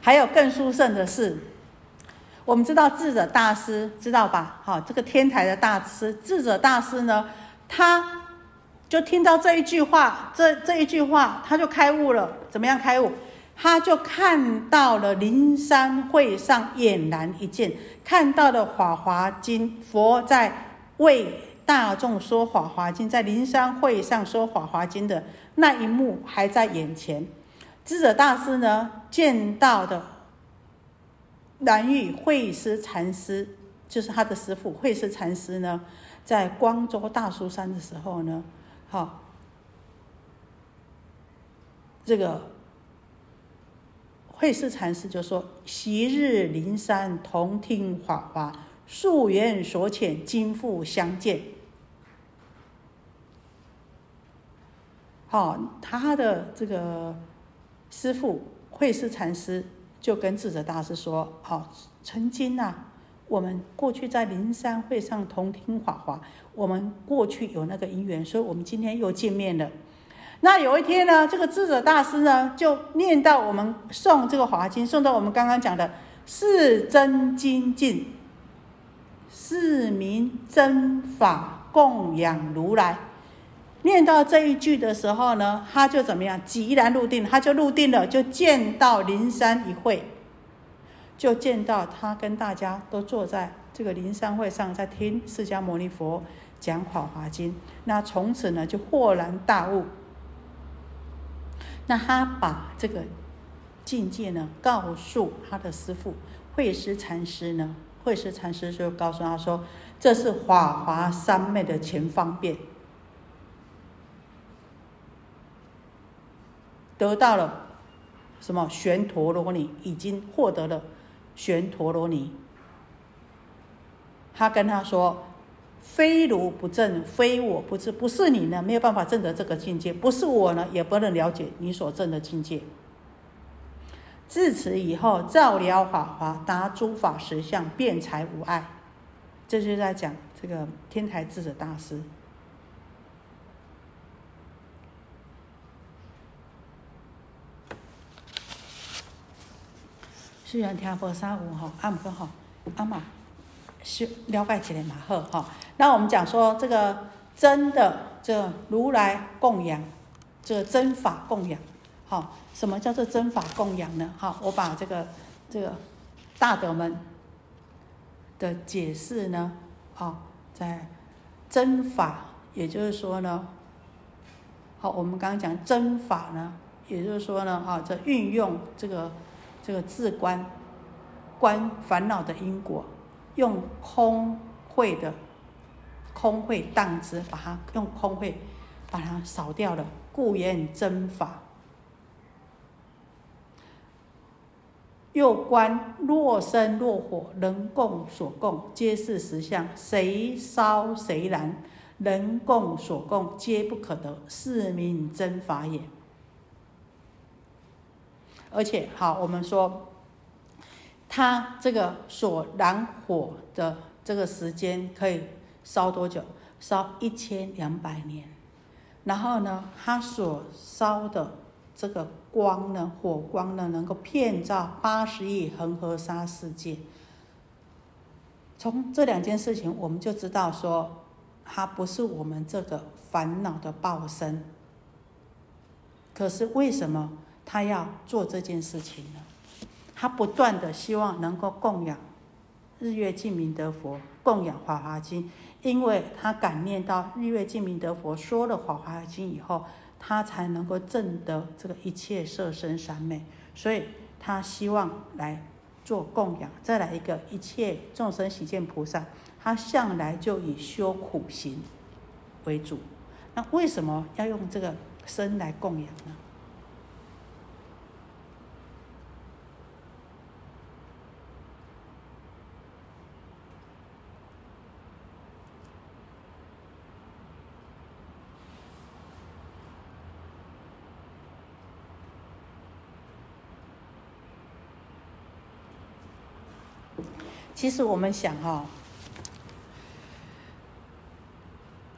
[SPEAKER 1] 还有更殊胜的是，我们知道智者大师知道吧？好，这个天台的大师智者大师呢，他就听到这一句话，这这一句话，他就开悟了。怎么样开悟？他就看到了灵山会上俨然一见，看到了《法华经》，佛在为大众说《法华经》，在灵山会上说《法华经》的。那一幕还在眼前，智者大师呢见到的南域慧师禅师，就是他的师傅慧师禅师呢，在光州大苏山的时候呢，好，这个慧师禅师就说：“昔日灵山同听法华，溯源所遣，今复相见。”好，他的这个师父慧师禅师就跟智者大师说：“好，曾经呐，我们过去在灵山会上同听法华，我们过去有那个因缘，所以我们今天又见面了。那有一天呢，这个智者大师呢，就念到我们诵这个华经，诵到我们刚刚讲的‘是真精进，是名真法供养如来’。”念到这一句的时候呢，他就怎么样？即然入定，他就入定了，就见到灵山一会，就见到他跟大家都坐在这个灵山会上，在听释迦牟尼佛讲《法华经》。那从此呢，就豁然大悟。那他把这个境界呢，告诉他的师父慧师禅师呢，慧师禅师就告诉他说：“这是法华三昧的前方便。”得到了什么？玄陀罗尼已经获得了玄陀罗尼。他跟他说：“非如不正，非我不知，不是你呢，没有办法证得这个境界；不是我呢，也不能了解你所证的境界。”自此以后，照了法华，达诸法实相，辩才无碍。这就是在讲这个天台智者大师。虽然听佛三无哈，阿姆哥哈，阿玛是了解起来嘛好哈。那我们讲说这个真的这如来供养，这个真法供养，好，什么叫做真法供养呢？好，我把这个这个大德们的解释呢，好，在真法，也就是说呢，好，我们刚刚讲真法呢，也就是说呢，啊，这运用这个。这个自观，观烦恼的因果，用空慧的空慧荡之，把它用空慧把它扫掉了，故言真法。又观若生若火，人供所供皆是实相，谁烧谁燃，人供所供皆不可得，是名真法也。而且好，我们说，它这个所燃火的这个时间可以烧多久？烧一千两百年。然后呢，它所烧的这个光呢，火光呢，能够遍照八十亿恒河沙世界。从这两件事情，我们就知道说，它不是我们这个烦恼的报身。可是为什么他要做这件事情了？他不断的希望能够供养日月净明德佛，供养华华经，因为他感念到日月净明德佛说了华华经以后，他才能够证得这个一切色身三昧，所以他希望来做供养。再来一个一切众生喜见菩萨，他向来就以修苦行为主。那为什么要用这个？身来供养呢？其实我们想哈。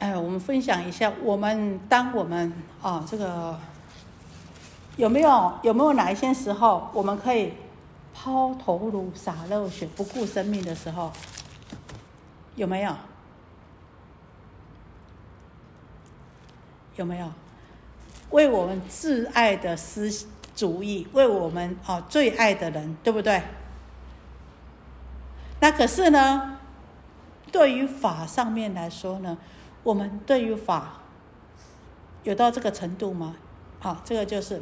[SPEAKER 1] 哎，我们分享一下，我们当我们啊，这个有没有有没有哪一些时候，我们可以抛头颅洒热血，不顾生命的时候，有没有？有没有为我们挚爱的思主义，为我们哦最爱的人，对不对？那可是呢，对于法上面来说呢？我们对于法有到这个程度吗？啊，这个就是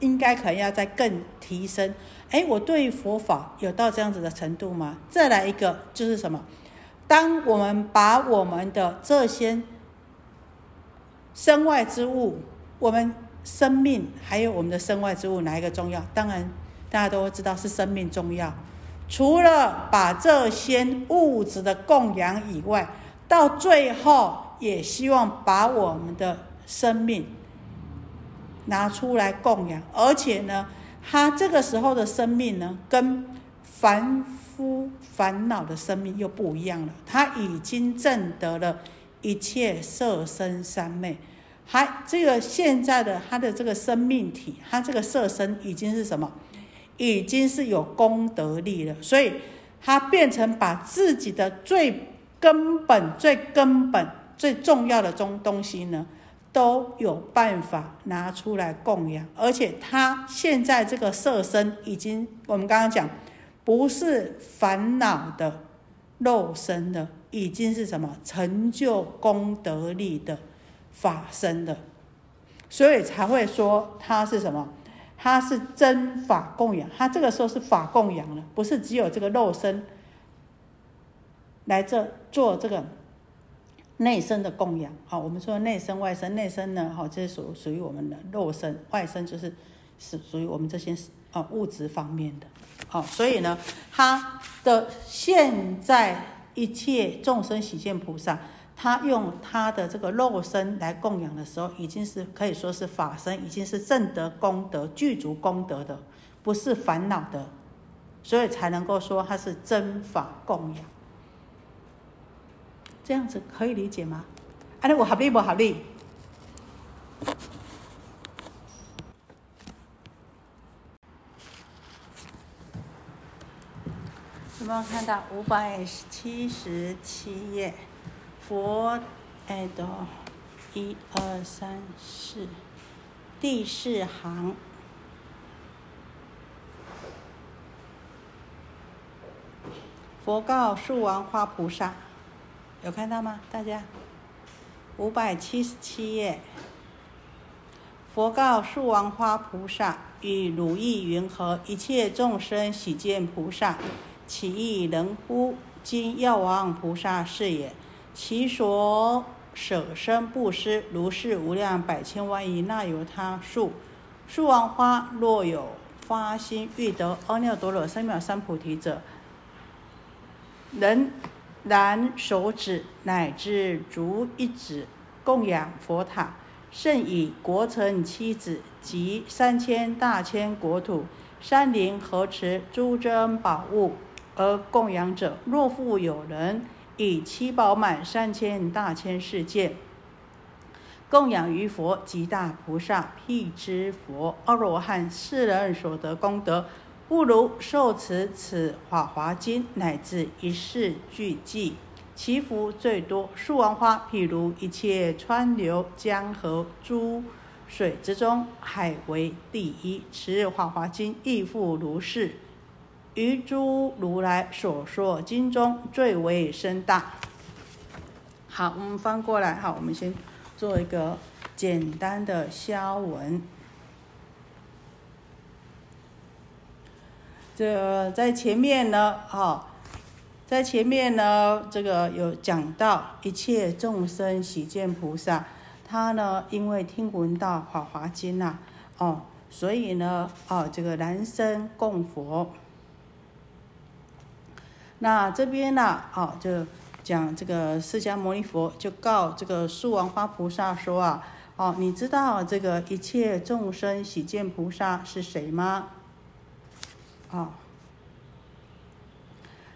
[SPEAKER 1] 应该可能要再更提升。哎，我对于佛法有到这样子的程度吗？再来一个就是什么？当我们把我们的这些身外之物，我们生命还有我们的身外之物哪一个重要？当然大家都知道是生命重要。除了把这些物质的供养以外，到最后。也希望把我们的生命拿出来供养，而且呢，他这个时候的生命呢，跟凡夫烦恼的生命又不一样了。他已经证得了一切色身三昧，还这个现在的他的这个生命体，他这个色身已经是什么？已经是有功德力了，所以他变成把自己的最根本、最根本。最重要的东东西呢，都有办法拿出来供养，而且他现在这个色身已经，我们刚刚讲，不是烦恼的肉身的，已经是什么成就功德力的法身的，所以才会说他是什么，他是真法供养，他这个时候是法供养了，不是只有这个肉身来这做这个。内身的供养，好，我们说内身外身，内身呢，好，这是属属于我们的肉身，外身就是是属于我们这些啊物质方面的，好，所以呢，他的现在一切众生喜见菩萨，他用他的这个肉身来供养的时候，已经是可以说是法身，已经是正德功德具足功德的，不是烦恼的，所以才能够说他是真法供养。这样子可以理解吗？啊，那我合理不合理？有没有看到五百七十七页？佛哎的，一二三四，第四行，佛告树王花菩萨。有看到吗？大家，五百七十七页。佛告树王花菩萨：“与汝意云何？一切众生喜见菩萨，其意能乎？今药王菩萨是也。其所舍身布施，如是无量百千万亿那由他树。树王花若有发心欲得阿耨多罗三藐三菩提者，能。”然手指乃至足一指供养佛塔，甚以国臣妻子及三千大千国土、山林河池诸珍宝物而供养者，若复有人以七宝满三千大千世界供养于佛及大菩萨、辟支佛、阿罗汉世人所得功德，不如受持此法华经乃至一世俱记。其福最多，树王花譬如一切川流江河诸水之中，海为第一。此《华华经》亦复如是，于诸如来所说经中最为深大。好，我们翻过来，好，我们先做一个简单的消文。这在前面呢，哈。在前面呢，这个有讲到一切众生喜见菩萨，他呢因为听闻到《法华经》呐，哦，所以呢，哦，这个男生供佛。那这边呢，哦，就讲这个释迦牟尼佛就告这个树王花菩萨说啊，哦，你知道这个一切众生喜见菩萨是谁吗？啊，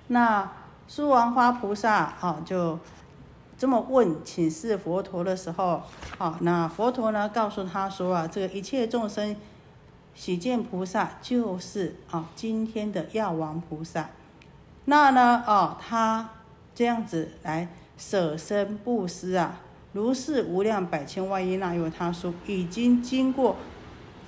[SPEAKER 1] 那。苏王花菩萨啊，就这么问请示佛陀的时候，啊，那佛陀呢告诉他说啊，这个一切众生喜见菩萨就是啊今天的药王菩萨。那呢，哦，他这样子来舍身布施啊，如是无量百千万亿那由他说，已经经过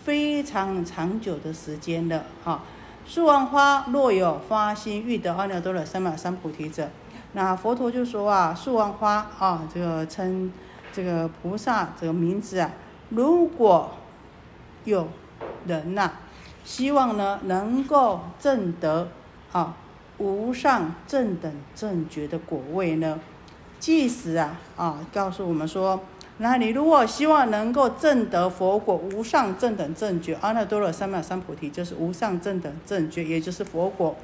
[SPEAKER 1] 非常长久的时间了，哈。树王花若有发心欲得阿耨多罗三藐三菩提者，那佛陀就说啊，树王花啊，这个称这个菩萨这个名字啊，如果有人呐，希望呢能够证得啊无上正等正觉的果位呢，即使啊啊告诉我们说。那你如果希望能够证得佛果无上正等正觉，阿耨多罗三藐三菩提就是无上正等正觉，也就是佛果，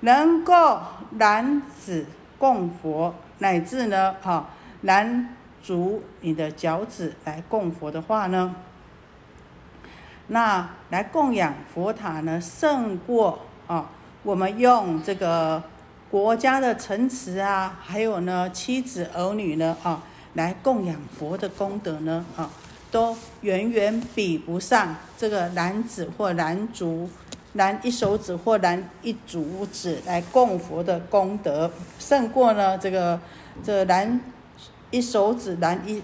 [SPEAKER 1] 能够燃指供佛，乃至呢，哈，燃足你的脚趾来供佛的话呢，那来供养佛塔呢，胜过啊，我们用这个国家的城池啊，还有呢，妻子儿女呢，啊。来供养佛的功德呢，啊，都远远比不上这个男子或男足，男一手指或男一足指来供佛的功德，胜过呢这个这男一手指男一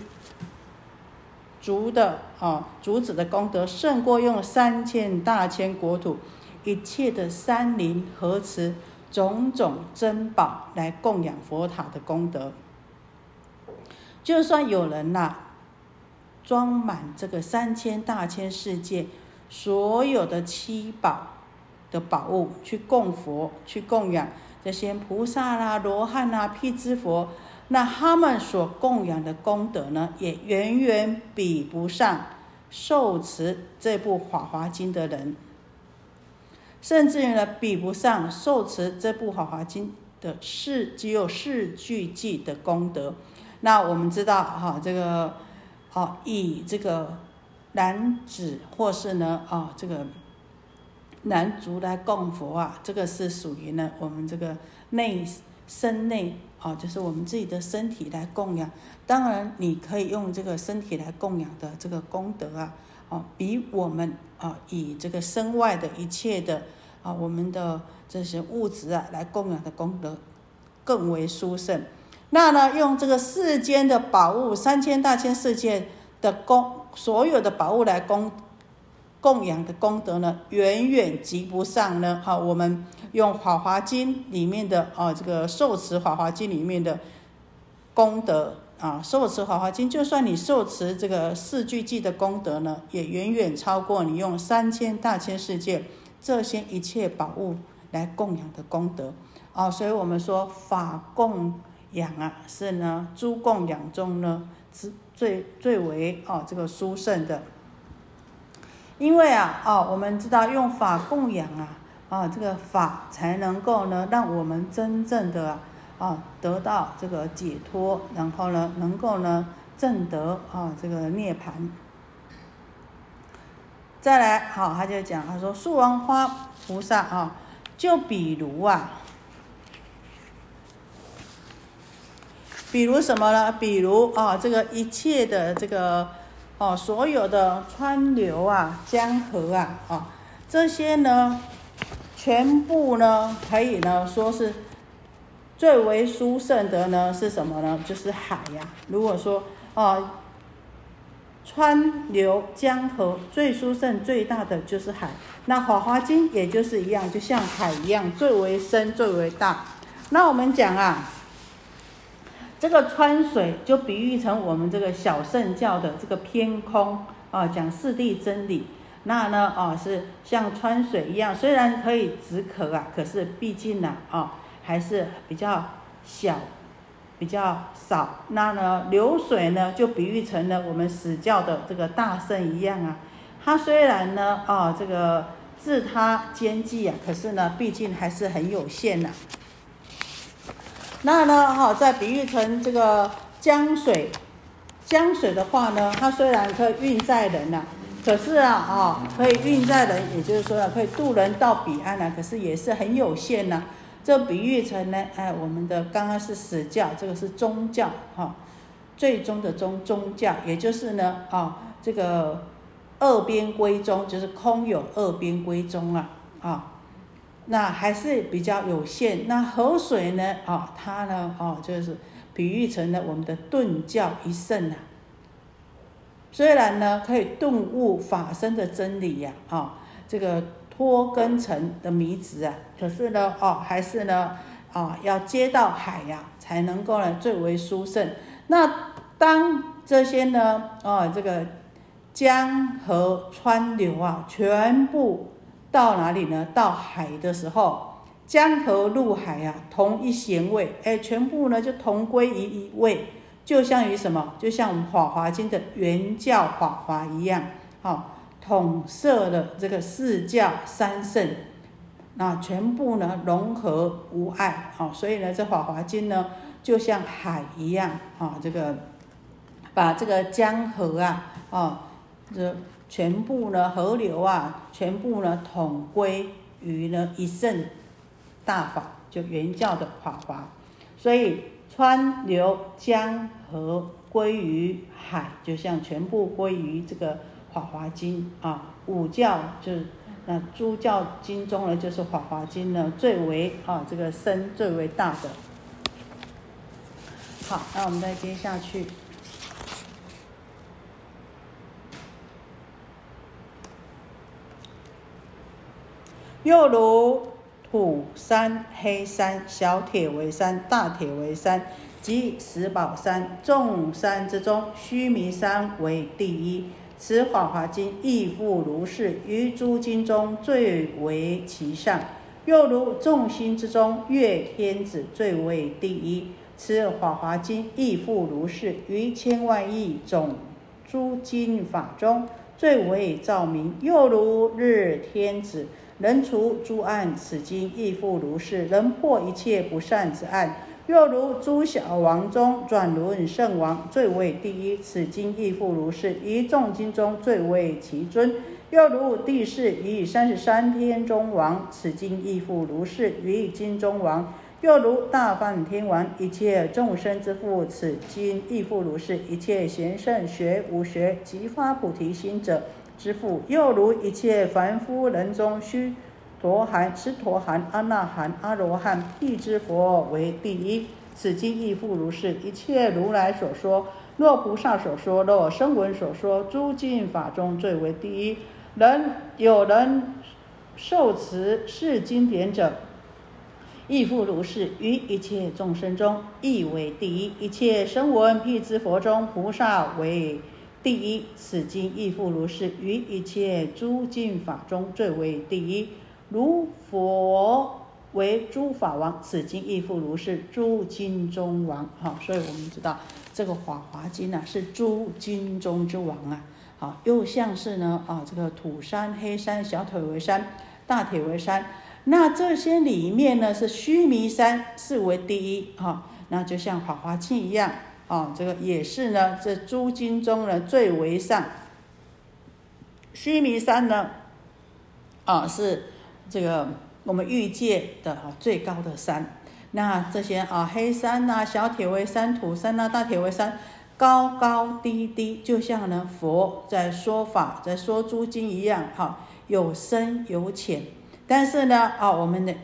[SPEAKER 1] 足的啊足子的功德，胜过用三千大千国土一切的山林河池种种珍宝来供养佛塔的功德。就算有人呐，装满这个三千大千世界所有的七宝的宝物去供佛、去供养这些菩萨啦、罗汉啦、辟支佛，那他们所供养的功德呢，也远远比不上受持这部《法华经》的人，甚至于呢，比不上受持这部《法华经》的四只有四句偈的功德。那我们知道哈，这个哦，以这个男子或是呢啊，这个男足来供佛啊，这个是属于呢我们这个内身内啊，就是我们自己的身体来供养。当然，你可以用这个身体来供养的这个功德啊，哦，比我们啊以这个身外的一切的啊我们的这些物质啊来供养的功德更为殊胜。那呢，用这个世间的宝物，三千大千世界的供，所有的宝物来供供养的功德呢，远远及不上呢。哈，我们用《法华经》里面的啊，这个受持《法华经》里面的功德啊，受持《法华经》，就算你受持这个四句偈的功德呢，也远远超过你用三千大千世界这些一切宝物来供养的功德啊。所以我们说法供。养啊，是呢，诸供养中呢，是最最为哦这个殊胜的。因为啊，哦，我们知道用法供养啊，啊，这个法才能够呢，让我们真正的啊啊得到这个解脱，然后呢，能够呢证得啊这个涅盘。再来，好，他就讲，他说树王花菩萨啊，就比如啊，比如什么呢？比如啊，这个一切的这个哦，所有的川流啊、江河啊，啊，这些呢，全部呢，可以呢说是最为殊胜的呢，是什么呢？就是海呀。如果说啊。川流江河最殊胜最大的就是海，那《华华经》也就是一样，就像海一样，最为深最为大。那我们讲啊，这个川水就比喻成我们这个小圣教的这个偏空啊，讲四谛真理。那呢啊是像川水一样，虽然可以止渴啊，可是毕竟呢啊还是比较小。比较少，那呢流水呢就比喻成了我们死教的这个大圣一样啊。它虽然呢啊这个自他兼济啊，可是呢毕竟还是很有限呐。那呢哈再比喻成这个江水，江水的话呢，它虽然可以运载人呐，可是啊啊可以运载人，也就是说呢可以渡人到彼岸啊，可是也是很有限呐。这比喻成呢，哎，我们的刚刚是死教，这个是宗教，哈，最终的宗宗教，也就是呢，啊，这个二边归宗，就是空有二边归宗啊，啊，那还是比较有限。那河水呢，啊，它呢，哦，就是比喻成了我们的顿教一圣啊。虽然呢，可以顿悟法身的真理呀，啊，这个。脱根城的迷子啊，可是呢，哦，还是呢，啊，要接到海呀，才能够呢最为殊胜。那当这些呢，哦，这个江河川流啊，全部到哪里呢？到海的时候，江河入海啊，同一咸味，哎，全部呢就同归于一位，就像于什么？就像我们《法华经》的原教法华一样，好。统摄了这个四教三圣，那全部呢融合无碍，好，所以呢这《法华经》呢就像海一样，啊，这个把这个江河啊，啊，这全部呢河流啊，全部呢统归于呢一圣大法，就原教的法华，所以川流江河归于海，就像全部归于这个。法华经啊，五教就是那诸教经中呢，就是法华经呢最为啊这个深最为大的。好，那我们再接下去。又如土山、黑山、小铁为山、大铁为山，即石宝山，众山之中，须弥山为第一。此《法华经》亦复如是，于诸经中最为其上。又如众星之中，月天子最为第一。此《法华经》亦复如是，于千万亿种诸经法中最为照明。又如日天子能除诸暗，此经亦复如是，能破一切不善之暗。又如诸小王中转轮圣王最为第一，此经亦复如是，于众经中最为其尊。又如第四于三十三天中王，此经亦复如是，于经中王。又如大梵天王，一切众生之父，此经亦复如是，一切贤圣学无学即发菩提心者之父。又如一切凡夫人中须。陀含、斯陀含、阿那含、阿罗汉，辟支佛为第一。此经亦复如是。一切如来所说，若菩萨所说，若声闻所说，诸经法中最为第一。人有人受持是经典者，亦复如是。于一切众生中，亦为第一。一切声闻辟支佛中，菩萨为第一。此经亦复如是。于一切诸经法中，最为第一。如佛为诸法王，此经亦复如是，诸经中王。哈，所以我们知道这个《法华经》呢是诸经中之王啊。好，又像是呢啊，这个土山、黑山、小腿为山、大铁为山。那这些里面呢是须弥山是为第一。哈，那就像《法华经》一样，啊，这个也是呢，这诸经中呢最为上。须弥山呢，啊是这个我们欲界的啊最高的山。那这些啊黑山呐、小铁围山、土山呐、大铁围山，高高低低，就像呢佛在说法、在说诸经一样，哈，有深有浅。但是呢，啊我们的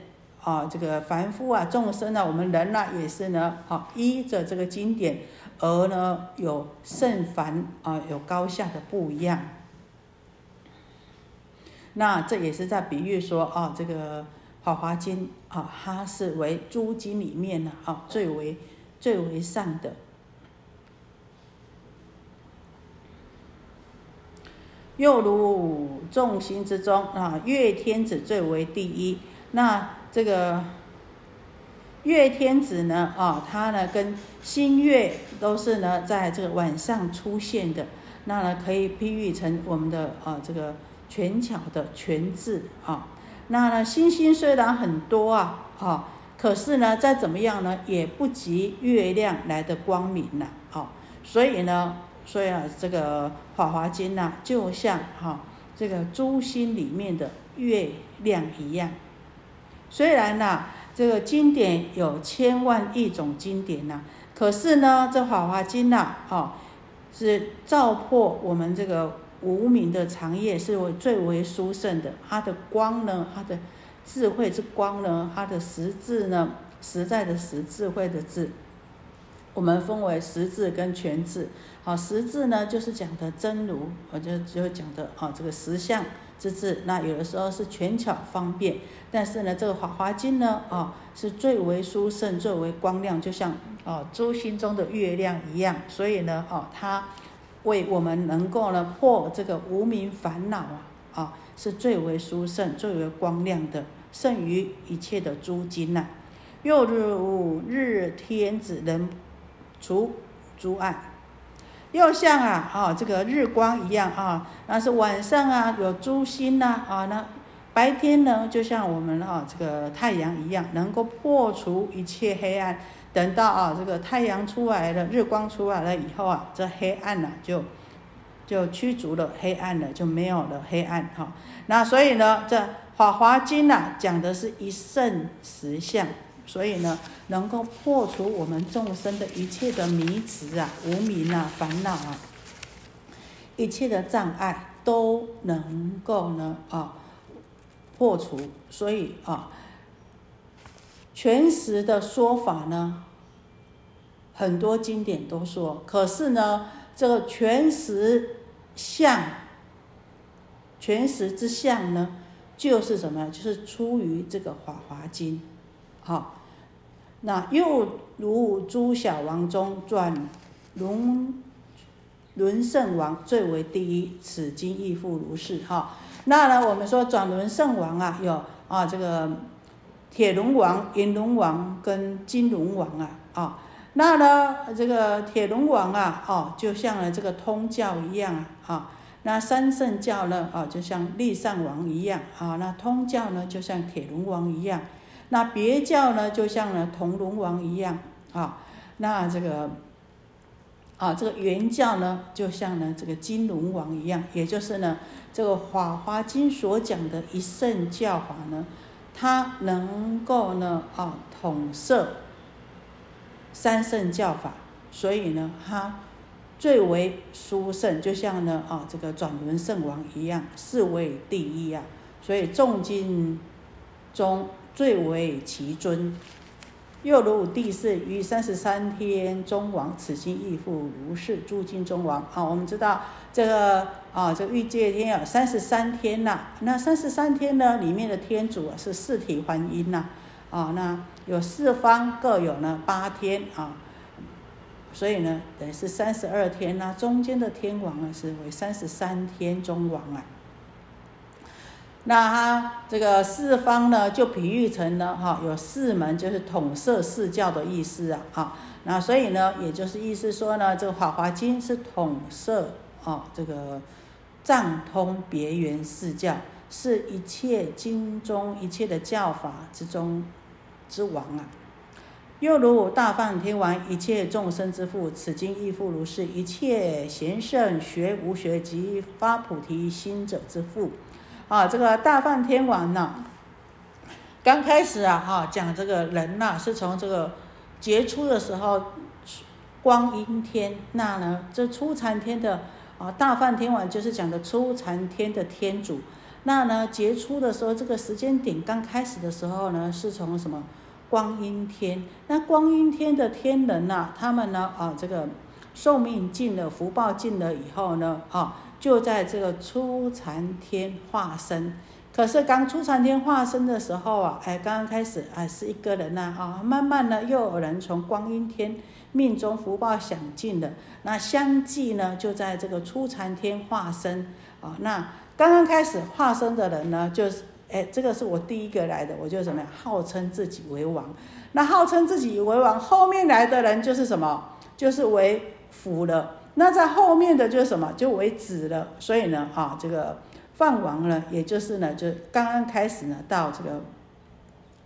[SPEAKER 1] 啊这个凡夫啊众生呢，我们人呢也是呢，啊依着这个经典而呢有甚凡啊有高下的不一样。那这也是在比喻说啊，这个《法华经》啊，它是为诸经里面呢啊最为最为上的。又如众星之中啊，月天子最为第一。那这个月天子呢啊，他呢跟新月都是呢在这个晚上出现的。那呢可以比喻成我们的啊这个。全巧的全字啊，那呢星星虽然很多啊啊，可是呢再怎么样呢，也不及月亮来的光明呐啊。所以呢，所以啊，这个《法华经》呐，就像哈这个诸星里面的月亮一样。虽然呐，这个经典有千万亿种经典呐，可是呢，这《法华经》呐，啊，是照破我们这个。无名的长夜是为最为殊胜的，它的光呢，它的智慧之光呢，它的实质呢，实在的实智慧的智，我们分为实质跟全智。好，实质呢就是讲的真如，我就就讲的啊这个实相之智。那有的时候是权巧方便，但是呢这个《法华经》呢啊是最为殊胜、最为光亮，就像啊诸心中的月亮一样。所以呢啊它。为我们能够呢破这个无名烦恼啊啊，是最为殊胜、最为光亮的，胜于一切的诸经呐。又如日天子能除诸暗，又像啊啊这个日光一样啊，那是晚上啊有诸星呐啊，那白天呢就像我们啊这个太阳一样，能够破除一切黑暗。等到啊，这个太阳出来了，日光出来了以后啊，这黑暗呢就就驱逐了黑暗了，就没有了黑暗哈。那所以呢，这《法华经》呐讲的是一圣实相，所以呢能够破除我们众生的一切的迷执啊、无明啊、烦恼啊，一切的障碍都能够呢啊破除。所以啊。全实的说法呢，很多经典都说，可是呢，这个全实相，全实之相呢，就是什么？就是出于这个《法华经》。好，那又如诸小王中转轮轮圣王最为第一，此经亦复如是。哈，那呢，我们说转轮圣王啊，有啊这个。铁龙王、银龙王跟金龙王啊，啊，那呢，这个铁龙王啊，哦，就像呢这个通教一样啊，啊，那三圣教呢，啊，就像立上王一样啊，那通教呢，就像铁龙王一样，那别教呢，就像呢铜龙王一样啊，那这个，啊，这个原教呢，就像呢这个金龙王一样，也就是呢这个《法华经》所讲的一圣教法呢。他能够呢，啊，统摄三圣教法，所以呢，他最为殊胜，就像呢，啊，这个转轮圣王一样，是为第一啊。所以众经中最为其尊。又如第四于三十三天中王，此经亦复如是。诸经中王，啊，我们知道这个啊，这个欲界天有三十三天呐。那三十三天呢，里面的天主啊是四体还阴呐，啊，那有四方各有呢八天啊，所以呢，等于是三十二天呐。中间的天王呢是为三十三天中王啊。那它这个四方呢，就比喻成呢，哈，有四门，就是统摄四教的意思啊，啊，那所以呢，也就是意思说呢，这个《法华经》是统摄啊，这个藏通别圆四教，是一切经中一切的教法之中之王啊。又如大梵天王，一切众生之父，此经亦复如是。一切贤圣学无学及发菩提心者之父。啊，这个大梵天王呢，刚开始啊，哈，讲这个人呐，是从这个杰出的时候，光阴天，那呢，这初禅天的啊，大梵天王就是讲的初禅天的天主。那呢，杰出的时候，这个时间点刚开始的时候呢，是从什么？光阴天，那光阴天的天人呐，他们呢啊，这个寿命尽了，福报尽了以后呢，啊，就在这个初禅天化身。可是刚初禅天化身的时候啊，哎，刚刚开始哎是一个人呐，啊，慢慢呢又有人从光阴天命中福报享尽了，那相继呢就在这个初禅天化身啊。那刚刚开始化身的人呢，就是。哎，这个是我第一个来的，我就怎么样，号称自己为王。那号称自己为王，后面来的人就是什么？就是为辅了。那在后面的就是什么？就为子了。所以呢，啊，这个放王呢，也就是呢，就刚刚开始呢，到这个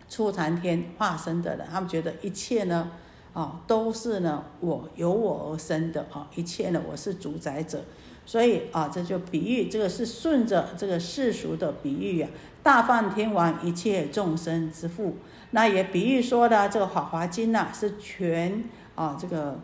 [SPEAKER 1] 初禅天化身的人，他们觉得一切呢，啊，都是呢，我由我而生的啊，一切呢，我是主宰者。所以啊，这就比喻，这个是顺着这个世俗的比喻呀。大梵天王，一切众生之父。那也比喻说的这个《法华经》呐，是全啊这个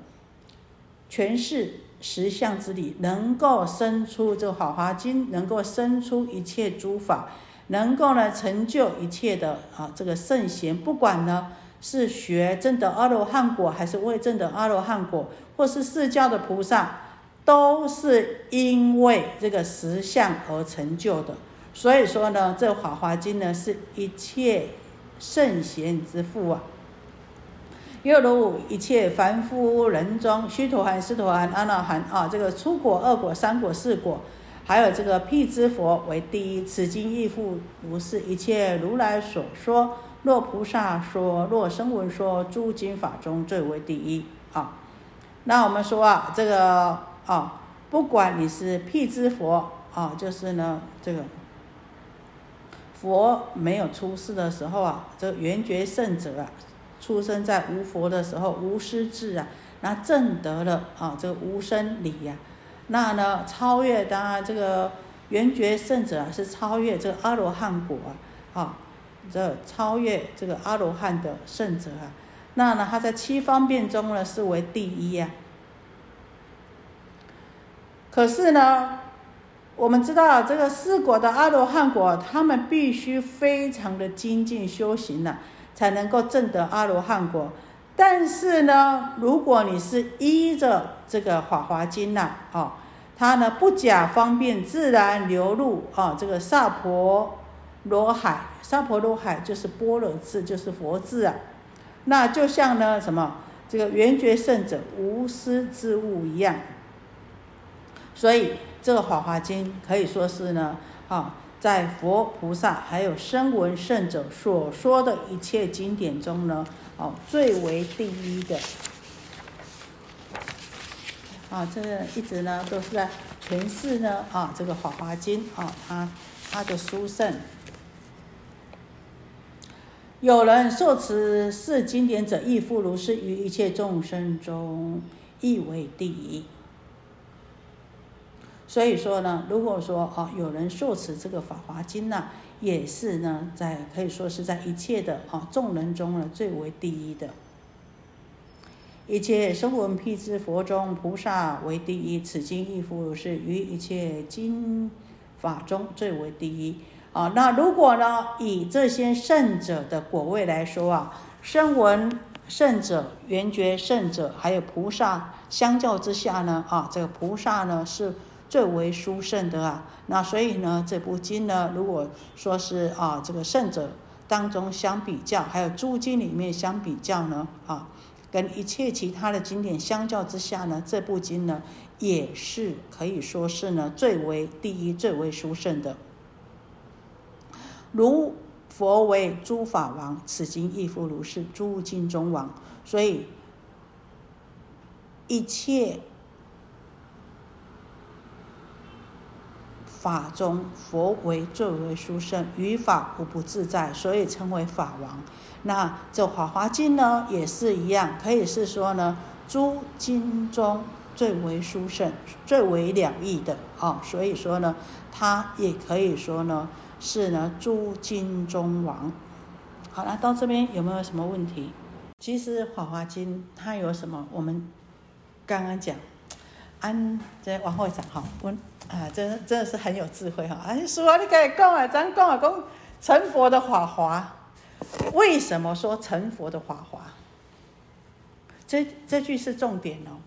[SPEAKER 1] 全是十相之理，能够生出这《法华经》，能够生出一切诸法，能够呢成就一切的啊这个圣贤。不管呢是学正的阿罗汉果，还是未正的阿罗汉果，或是释教的菩萨。都是因为这个实相而成就的，所以说呢，这《法华经》呢是一切圣贤之父啊。又如一切凡夫人中，须陀洹、斯陀含、阿那含啊，这个初果、二果、三果、四果，还有这个辟支佛为第一。此经亦复如是，一切如来所说，若菩萨说，若声闻说，诸经法中最为第一啊。那我们说啊，这个。啊，不管你是辟支佛啊，就是呢，这个佛没有出世的时候啊，这圆觉圣者啊，出生在无佛的时候，无师智啊，那证得了啊，这个无生理呀，那呢，超越当然这个圆觉圣者啊，是超越这个阿罗汉果啊，啊，这超越这个阿罗汉的圣者啊，那呢，他在七方便中呢，是为第一呀。可是呢，我们知道这个四果的阿罗汉果，他们必须非常的精进修行呢，才能够证得阿罗汉果。但是呢，如果你是依着这个《法华经》呐，哦，它呢不假方便，自然流入啊这个萨婆罗海，萨婆罗海就是般若字，就是佛字啊。那就像呢什么这个圆觉圣者无私之物一样。所以这个《法华经》可以说是呢，啊，在佛菩萨还有声闻圣者所说的一切经典中呢，哦，最为第一的。啊，这个一直呢都是在诠释呢，啊，这个《法华经》啊，它它的殊胜。有人受持是经典者，亦复如是，于一切众生中，亦为第一。所以说呢，如果说啊，有人受持这个《法华经》呢，也是呢，在可以说是在一切的啊众人中呢，最为第一的。一切声闻辟支佛中，菩萨为第一。此经亦复是，于一切经法中最为第一。啊，那如果呢，以这些圣者的果位来说啊，声闻圣者、缘觉圣者，还有菩萨，相较之下呢，啊，这个菩萨呢是。最为殊胜的啊，那所以呢，这部经呢，如果说是啊，这个圣者当中相比较，还有诸经里面相比较呢，啊，跟一切其他的经典相较之下呢，这部经呢，也是可以说是呢，最为第一、最为殊胜的。如佛为诸法王，此经亦复如是，诸经中王。所以一切。法中佛为最为殊胜，于法无不自在，所以称为法王。那这《法华经》呢，也是一样，可以是说呢，诸经中最为殊胜、最为了义的啊。所以说呢，它也可以说呢，是呢诸经中王。好了，到这边有没有什么问题？其实《法华经》它有什么？我们刚刚讲，安这王会长哈，问啊，真真的是很有智慧哈。啊，叔啊，你可以讲啊，咱讲啊，讲成佛的法华。为什么说成佛的法华？这这句是重点哦。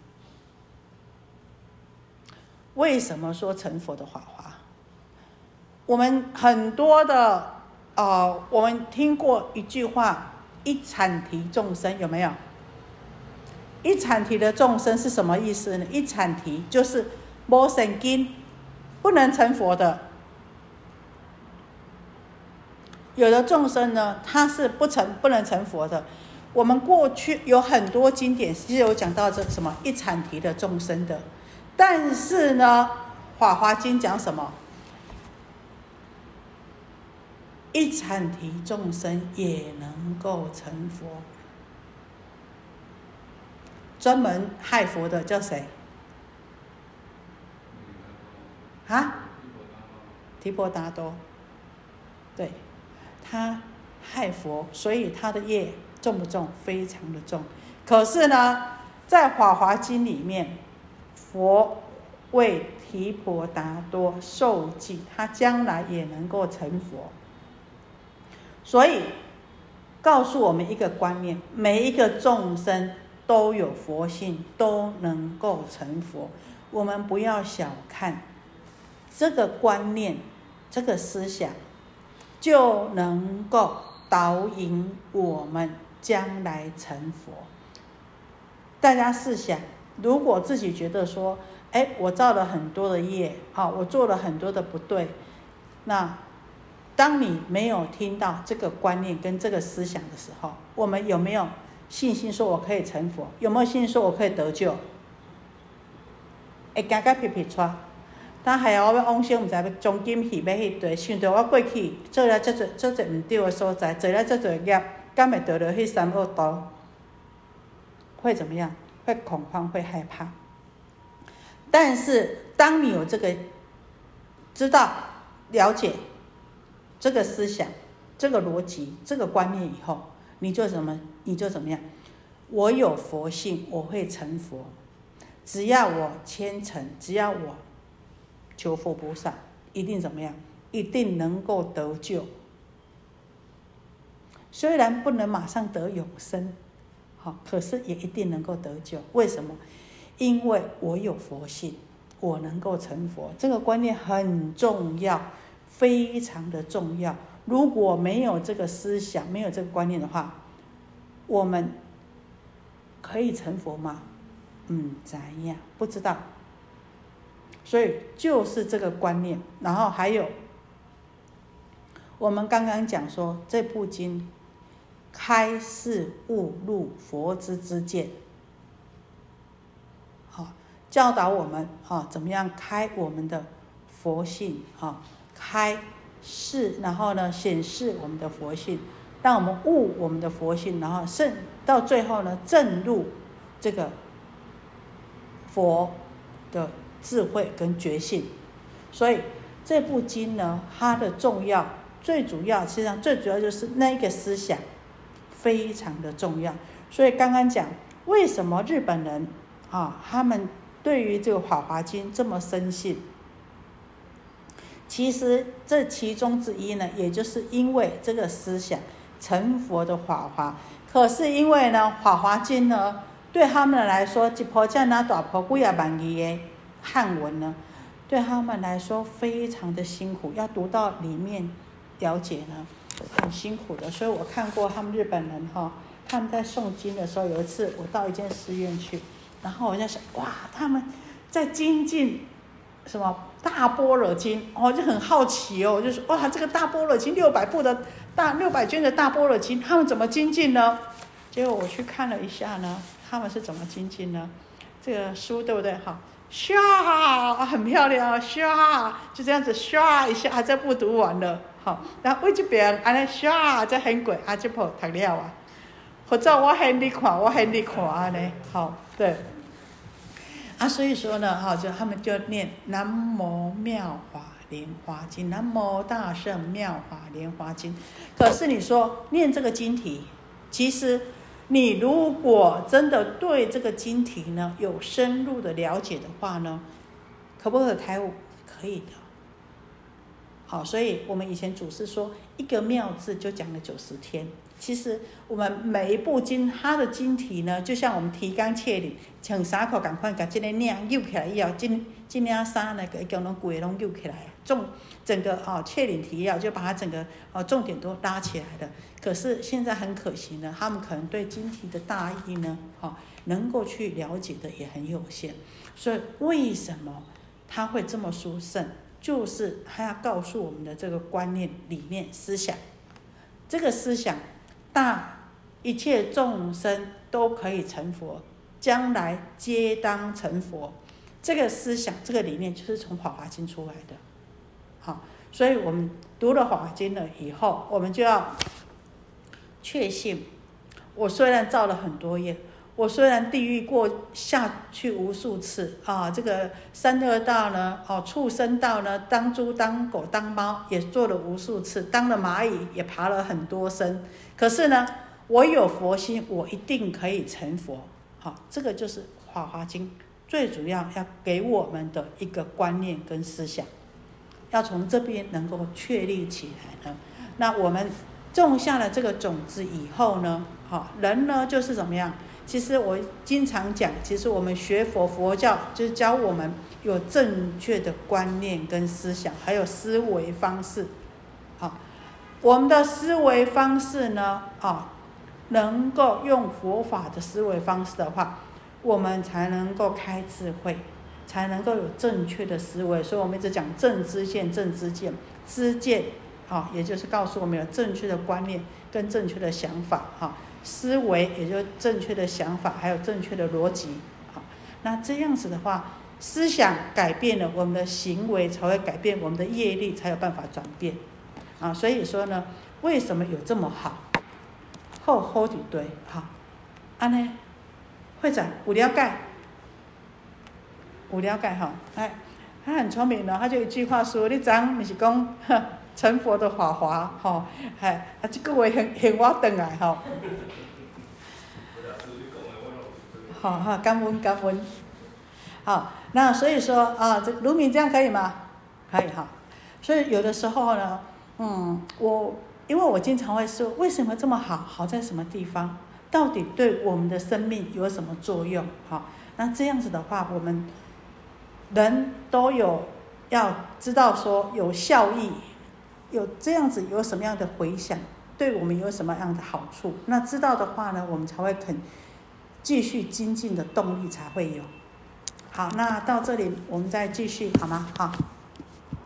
[SPEAKER 1] 为什么说成佛的法华？我们很多的呃，我们听过一句话：“一产提众生”，有没有？一产提的众生是什么意思呢？一产提就是无神经，不能成佛的。有的众生呢，他是不成不能成佛的。我们过去有很多经典是有讲到这什么一产提的众生的，但是呢，《法华经》讲什么？一产提众生也能够成佛。专门害佛的叫谁？啊？提婆达多。对。他害佛，所以他的业重不重？非常的重。可是呢，在《法华经》里面，佛为提婆达多受记，他将来也能够成佛。所以告诉我们一个观念：每一个众生都有佛性，都能够成佛。我们不要小看这个观念，这个思想。就能够导引我们将来成佛。大家试想，如果自己觉得说，哎，我造了很多的业，啊，我做了很多的不对，那当你没有听到这个观念跟这个思想的时候，我们有没有信心说我可以成佛？有没有信心说我可以得救？哎，嘎嘎皮皮出。但系我要往生，毋知要中金去要去对，想到我过去做了遮侪遮侪毋对的所在，做了遮侪业，敢会得了迄三恶道？会怎么样？会恐慌，会害怕。但是当你有这个知道、了解这个思想、这个逻辑、这个观念以后，你就怎么？你就怎么样？我有佛性，我会成佛。只要我虔诚，只要我。求佛菩萨一定怎么样？一定能够得救。虽然不能马上得永生，好，可是也一定能够得救。为什么？因为我有佛性，我能够成佛。这个观念很重要，非常的重要。如果没有这个思想，没有这个观念的话，我们可以成佛吗？嗯，怎样？不知道。所以就是这个观念，然后还有我们刚刚讲说这部经开示悟入佛之之见，好教导我们哈怎么样开我们的佛性啊开示，然后呢显示我们的佛性，让我们悟我们的佛性，然后甚到最后呢证入这个佛的。智慧跟觉醒，所以这部经呢，它的重要最主要，实际上最主要就是那个思想非常的重要。所以刚刚讲为什么日本人啊，他们对于这个《法华经》这么深信，其实这其中之一呢，也就是因为这个思想成佛的法华。可是因为呢，《法华经》呢，对他们来说，一婆这那大婆几啊万亿的。汉文呢，对他们来说非常的辛苦，要读到里面了解呢，很辛苦的。所以我看过他们日本人哈，他们在诵经的时候，有一次我到一间寺院去，然后我在想，哇，他们在精进什么大般若经，哦，就很好奇哦，我就说，哇，这个大般若经六百部的大六百卷的大般若经，他们怎么精进呢？结果我去看了一下呢，他们是怎么精进呢？这个书对不对？哈。唰，很漂亮啊，唰，就这样子唰一下，这步读完了，好，然后为这边安尼唰，这很过，啊，这步读了啊，或者我喊你看，我喊你看安尼，好，对。啊，所以说呢，哈，就他们就念南无妙法莲华经，南无大圣妙法莲华经。可是你说念这个经题，其实你如果真的对这个经题呢有深入的了解的话呢，可不可开悟？可以的。好，所以我们以前祖师说，一个妙字就讲了九十天。其实我们每一部经，它的经题呢，就像我们提纲挈领，像三口赶快把这个量揪起来以后，今今年三那个一共拢规拢揪起来，重整个哦切领提要就把它整个哦重点都拉起来了。可是现在很可惜呢，他们可能对经题的大意呢，哦能够去了解的也很有限。所以为什么他会这么殊胜？就是他要告诉我们的这个观念、理念、思想，这个思想。大一切众生都可以成佛，将来皆当成佛。这个思想、这个理念就是从《法华经》出来的。好，所以我们读了《法华经》了以后，我们就要确信：我虽然造了很多业，我虽然地狱过下去无数次啊，这个三恶道呢，哦，畜生道呢，当猪、当狗、当猫也做了无数次，当了蚂蚁也爬了很多身。可是呢，我有佛心，我一定可以成佛。好，这个就是《法华经》最主要要给我们的一个观念跟思想，要从这边能够确立起来呢。那我们种下了这个种子以后呢，好，人呢就是怎么样？其实我经常讲，其实我们学佛佛教就是教我们有正确的观念跟思想，还有思维方式。好。我们的思维方式呢，啊，能够用佛法的思维方式的话，我们才能够开智慧，才能够有正确的思维。所以我们一直讲正知见，正知见，知见，啊，也就是告诉我们有正确的观念跟正确的想法，哈，思维也就正确的想法，还有正确的逻辑，好，那这样子的话，思想改变了，我们的行为才会改变，我们的业力才有办法转变。啊，所以说呢，为什么有这么好，厚厚一堆哈？安呢，会长有了解，有了解哈？哎，他很聪明的，他就一句话说：“你昨，你是讲 成佛的法华哈？哎，啊，这个话很很我等来哈。”好哈，感恩感恩。好，那所以说啊，这卢敏这样可以吗？可以哈。所以有的时候呢。嗯，我因为我经常会说，为什么这么好？好在什么地方？到底对我们的生命有什么作用？好，那这样子的话，我们人都有要知道说有效益，有这样子有什么样的回响，对我们有什么样的好处？那知道的话呢，我们才会肯继续精进的动力才会有。好，那到这里我们再继续好吗？好。